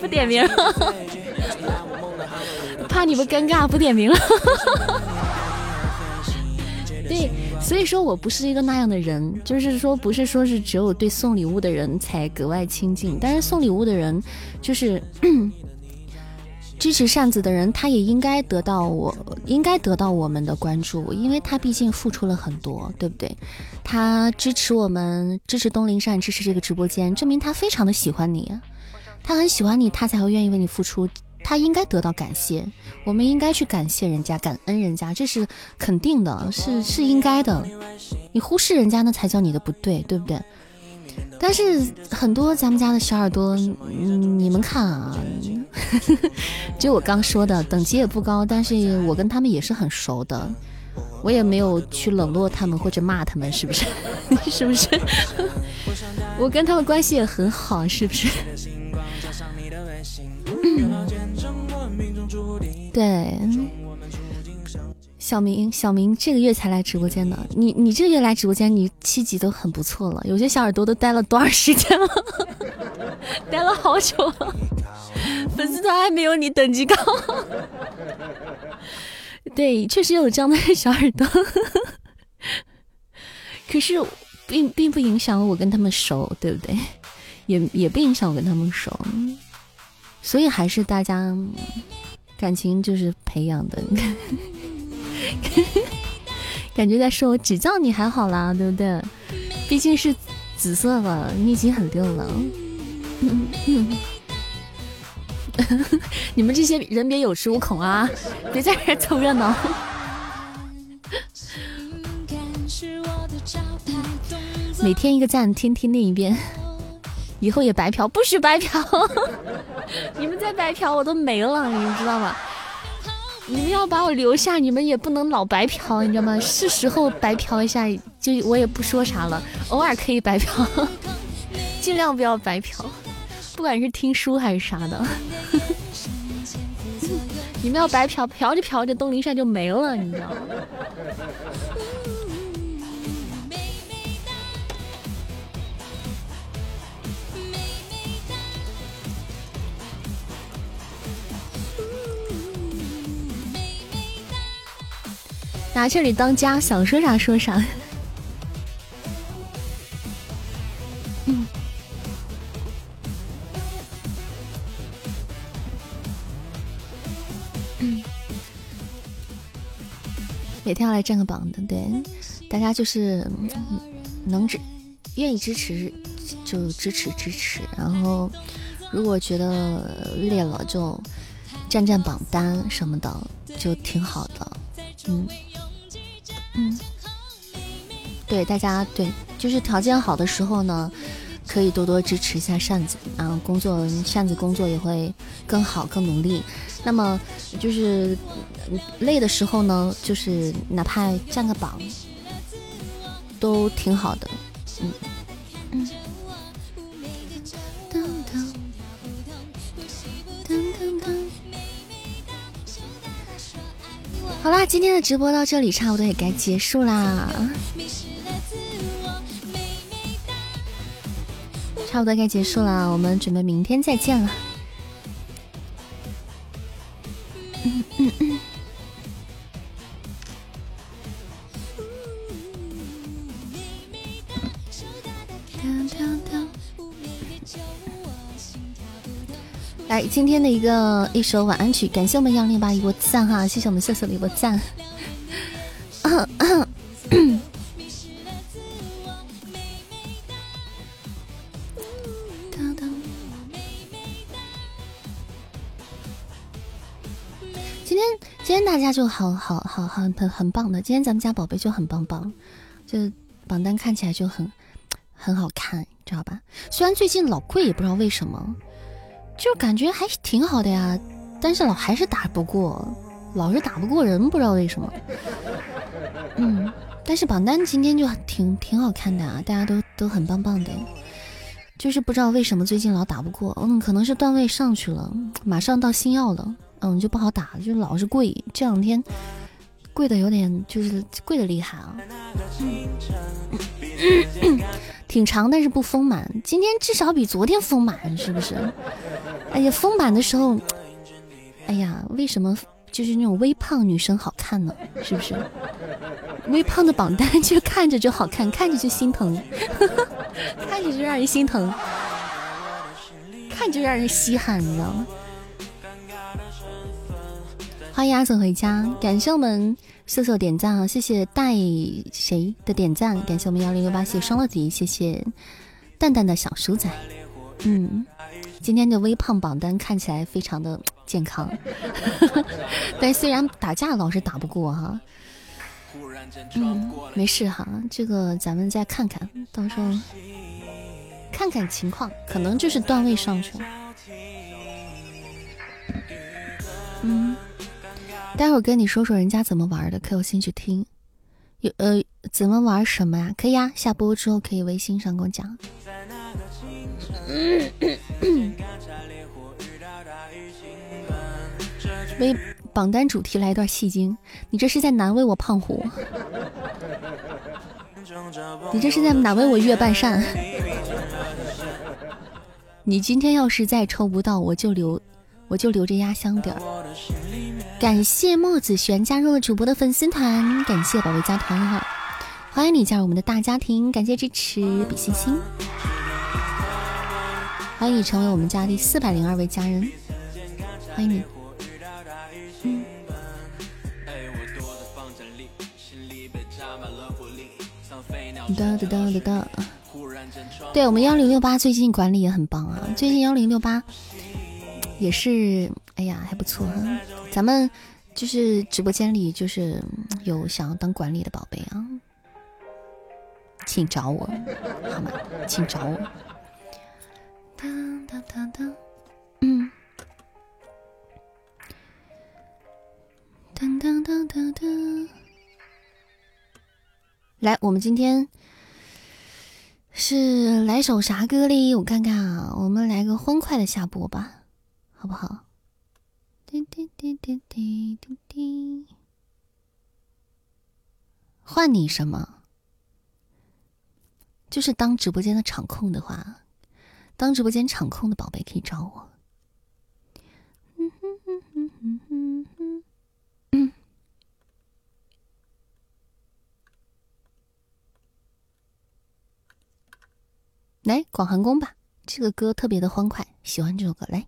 不点名，怕你们尴尬，不点名了。对，所以说我不是一个那样的人，就是说不是说是只有对送礼物的人才格外亲近，但是送礼物的人就是。支持扇子的人，他也应该得到我，应该得到我们的关注，因为他毕竟付出了很多，对不对？他支持我们，支持东林扇，支持这个直播间，证明他非常的喜欢你，他很喜欢你，他才会愿意为你付出，他应该得到感谢，我们应该去感谢人家，感恩人家，这是肯定的，是是应该的。你忽视人家，那才叫你的不对，对不对？但是很多咱们家的小耳朵，你们看啊，就我刚说的，等级也不高，但是我跟他们也是很熟的，我也没有去冷落他们或者骂他们，是不是？是不是？我跟他们关系也很好，是不是？对。小明，小明这个月才来直播间的，你你这个月来直播间，你七级都很不错了。有些小耳朵都待了多少时间了？待了好久了，粉丝团还没有你等级高。对，确实有这样的小耳朵，可是并并不影响我跟他们熟，对不对？也也不影响我跟他们熟，所以还是大家感情就是培养的。感觉在说我只叫你还好啦，对不对？毕竟是紫色了，你已经很六了。你们这些人别有恃无恐啊，别在这凑热闹。每天一个赞，天天念一遍，以后也白嫖，不许白嫖。你们再白嫖，我都没了，你们知道吗？你们要把我留下，你们也不能老白嫖，你知道吗？是时候白嫖一下，就我也不说啥了，偶尔可以白嫖，尽量不要白嫖，不管是听书还是啥的。你们要白嫖，嫖着嫖着，东林山就没了，你知道吗？拿这里当家，想说啥说啥。嗯，嗯每天要来占个榜的，对，大家就是能支，愿意支持就支持支持，然后如果觉得累了就占占榜单什么的，就挺好的，嗯。嗯，对，大家对，就是条件好的时候呢，可以多多支持一下扇子啊，工作扇子工作也会更好更努力。那么就是累的时候呢，就是哪怕占个榜，都挺好的。嗯嗯。好啦，今天的直播到这里差不多也该结束啦，差不多该结束了，我们准备明天再见了。今天的一个一首晚安曲，感谢我们幺零八一波赞哈，谢谢我们瑟瑟的一波赞。今天今天大家就好好好好很很棒的，今天咱们家宝贝就很棒棒，就榜单看起来就很很好看，知道吧？虽然最近老贵，也不知道为什么。就感觉还挺好的呀，但是老还是打不过，老是打不过人，不知道为什么。嗯，但是榜单今天就挺挺好看的啊，大家都都很棒棒的，就是不知道为什么最近老打不过，嗯，可能是段位上去了，马上到星耀了，嗯，就不好打，就老是跪，这两天跪的有点就是跪的厉害啊。挺长，但是不丰满。今天至少比昨天丰满，是不是？哎呀，丰满的时候，哎呀，为什么就是那种微胖女生好看呢？是不是？微胖的榜单 就看着就好看，看着就心疼，看着就让人心疼，看着就让人稀罕，你知道吗？欢迎阿总回家，感谢我们。秀秀点赞啊！谢谢带谁的点赞？感谢我们幺零六八，谢双乐迪，谢谢蛋蛋的小鼠仔。嗯，今天的微胖榜单看起来非常的健康，但虽然打架老是打不过哈。嗯，没事哈，这个咱们再看看到时候看看情况，可能就是段位上去了。嗯。待会儿跟你说说人家怎么玩的，可有兴趣听？有呃，怎么玩什么呀？可以啊，下播之后可以微信上跟我讲。为榜单主题来一段戏精，你这是在难为我胖虎？你这是在难为我月半扇？你今天要是再抽不到，我就留，我就留着压箱底儿。感谢墨子璇加入了主播的粉丝团，感谢宝贝加团哈，欢迎你加入我们的大家庭，感谢支持，比心心，欢迎你成为我们家第四百零二位家人，欢迎你。哒哒哒哒哒，对我们幺零六八最近管理也很棒啊，最近幺零六八也是。哎呀，还不错哈！咱们就是直播间里就是有想要当管理的宝贝啊，请找我好吗？请找我。当当当当，嗯。当当当当当。来，我们今天是来首啥歌哩？我看看啊，我们来个欢快的下播吧，好不好？滴滴滴滴滴滴滴，换你什么？就是当直播间的场控的话，当直播间场控的宝贝可以找我。嗯哼哼哼哼哼哼，嗯，来广寒宫吧，这个歌特别的欢快，喜欢这首歌，来。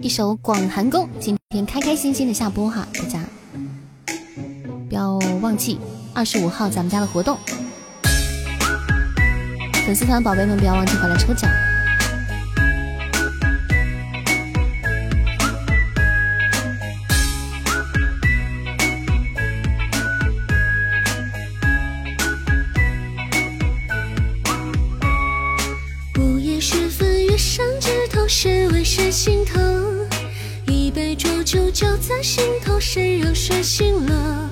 一首《广寒宫》，今天开开心心的下播哈，大家不要忘记二十五号咱们家的活动，粉丝团宝贝们不要忘记回来抽奖。酒浇在心头，谁让谁醒了？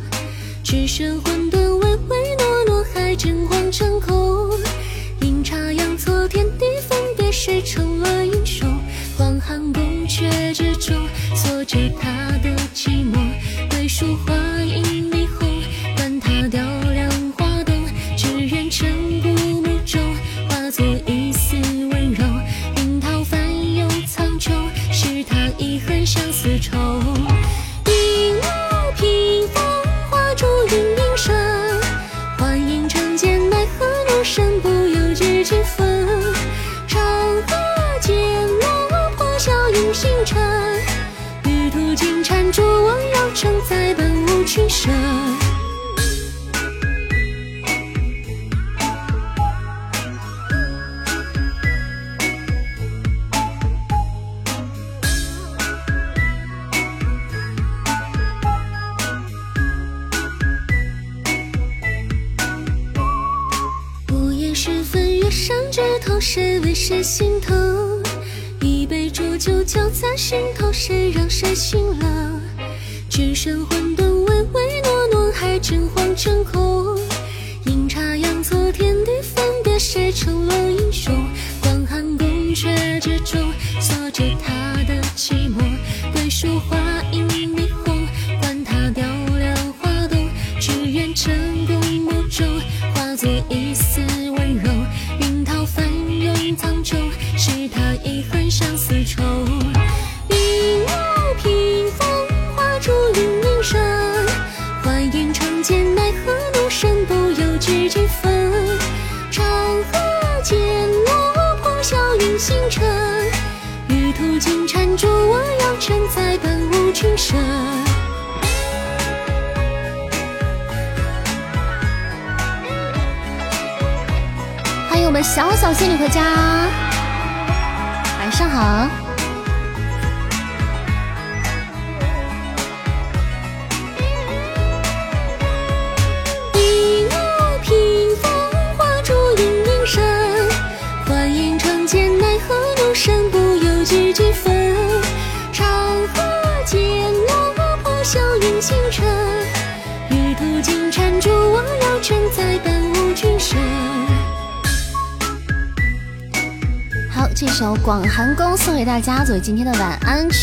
只剩混沌唯唯诺诺，还真晃成空。阴差阳错，天地分别，谁成了英雄？广寒宫阙之中，锁着他的相思愁。星空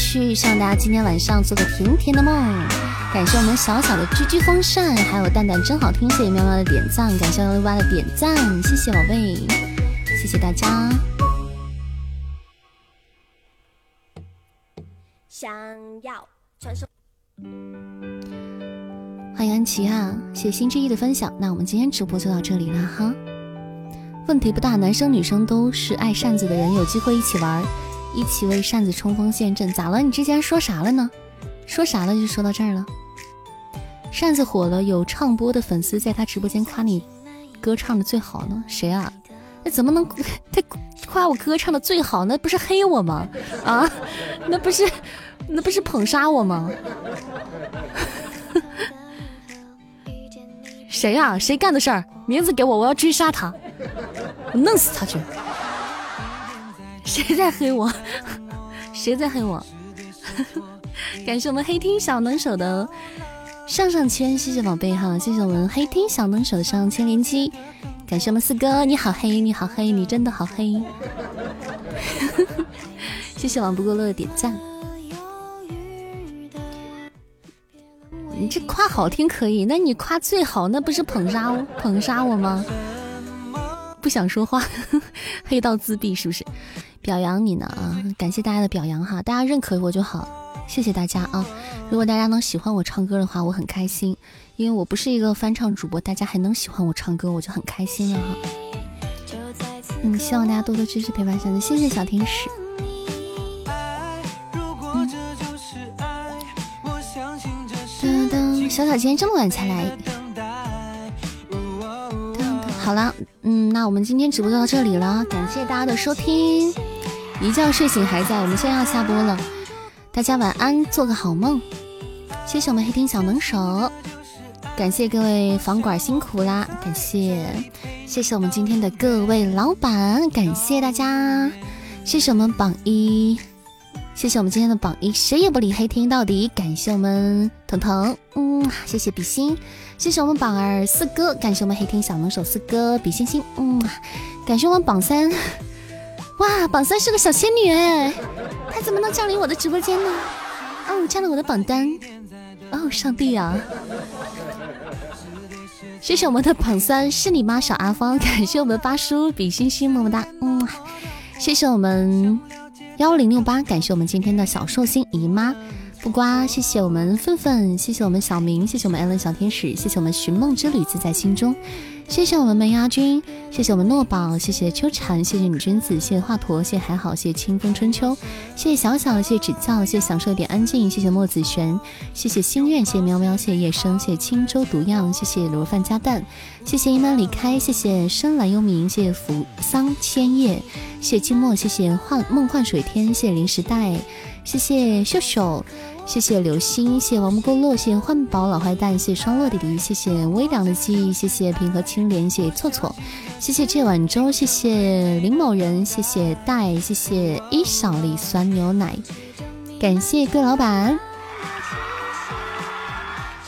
晚安曲，希望大家今天晚上做个甜甜的梦。感谢我们小小的居居风扇，还有蛋蛋真好听，谢谢喵喵的点赞，感谢幺六八的点赞，谢谢宝贝，谢谢大家。想要传授。欢迎安琪啊，谢谢心之一的分享。那我们今天直播就到这里了哈。问题不大，男生女生都是爱扇子的人，有机会一起玩，一起为扇子冲锋陷阵。咋了？你之前说啥了呢？说啥了就说到这儿了。扇子火了，有唱播的粉丝在他直播间夸你歌唱的最好呢。谁啊？那怎么能 他夸我歌唱的最好？那不是黑我吗？啊，那不是 那不是捧杀我吗？谁呀、谁干的事儿？名字给我，我要追杀他，我弄死他去！谁在黑我？谁在黑我？感谢我们黑厅小能手的上上签，谢谢宝贝哈，谢谢我们黑厅小能手上上签连击，感谢我们四哥，你好黑，你好黑，你真的好黑，谢谢王不过乐的点赞。你这夸好听可以，那你夸最好，那不是捧杀我捧杀我吗？不想说话，黑到自闭是不是？表扬你呢啊！感谢大家的表扬哈，大家认可我就好，谢谢大家啊！如果大家能喜欢我唱歌的话，我很开心，因为我不是一个翻唱主播，大家还能喜欢我唱歌，我就很开心了哈。嗯，希望大家多多支持陪伴小子，谢谢小天使。噔噔，小小今天这么晚才来。好了，嗯，那我们今天直播就到这里了，感谢大家的收听。一觉睡醒还在，我们现在要下播了，大家晚安，做个好梦。谢谢我们黑厅小能手，感谢各位房管辛苦啦，感谢，谢谢我们今天的各位老板，感谢大家，谢谢我们榜一。谢谢我们今天的榜一，谁也不理黑，听到底。感谢我们彤彤，嗯，谢谢比心，谢谢我们榜二四哥，感谢我们黑天小能手四哥比心心，嗯，感谢我们榜三，哇，榜三是个小仙女哎，她怎么能降临我的直播间呢？哦，占了我的榜单，哦，上帝啊！谢谢我们的榜三是你妈小阿芳，感谢我们八叔比心心么么哒，嗯，谢谢我们。幺零六八，感谢我们今天的小寿星姨妈不瓜，谢谢我们愤愤，谢谢我们小明，谢谢我们艾伦小天使，谢谢我们寻梦之旅自在心中，谢谢我们门牙君，谢谢我们诺宝，谢谢秋蝉，谢谢女君子，谢谢华佗，谢谢还好，谢谢清风春秋，谢谢小小，谢谢指教，谢谢享受点安静，谢谢墨子璇，谢谢心愿，谢谢喵喵，谢谢夜生，谢谢轻舟毒样，谢谢卤肉饭加蛋，谢谢一曼离开，谢谢深蓝幽冥，谢谢扶桑千叶。谢谢静默，谢谢幻梦幻水天，谢谢零时代，谢谢秀秀，谢谢流星，谢谢王不够乐，谢谢幻宝老坏蛋，谢谢双乐弟弟，谢谢微凉的记忆，谢谢平和青莲，谢谢错错，谢谢这碗粥，谢谢林某人，谢谢戴，谢谢一小粒酸牛奶，感谢各位老板。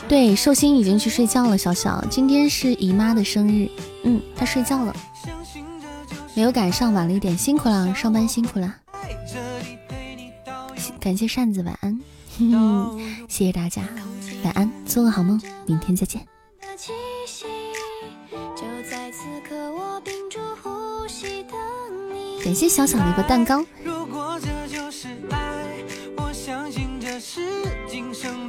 对，寿星已经去睡觉了，小小，今天是姨妈的生日，嗯，她睡觉了。没有赶上，晚了一点，辛苦了，上班辛苦了。感谢扇子，晚安，谢谢大家，晚安，做个好梦，明天再见。感谢小小的一个蛋糕。如果这就是爱，我相信这是今生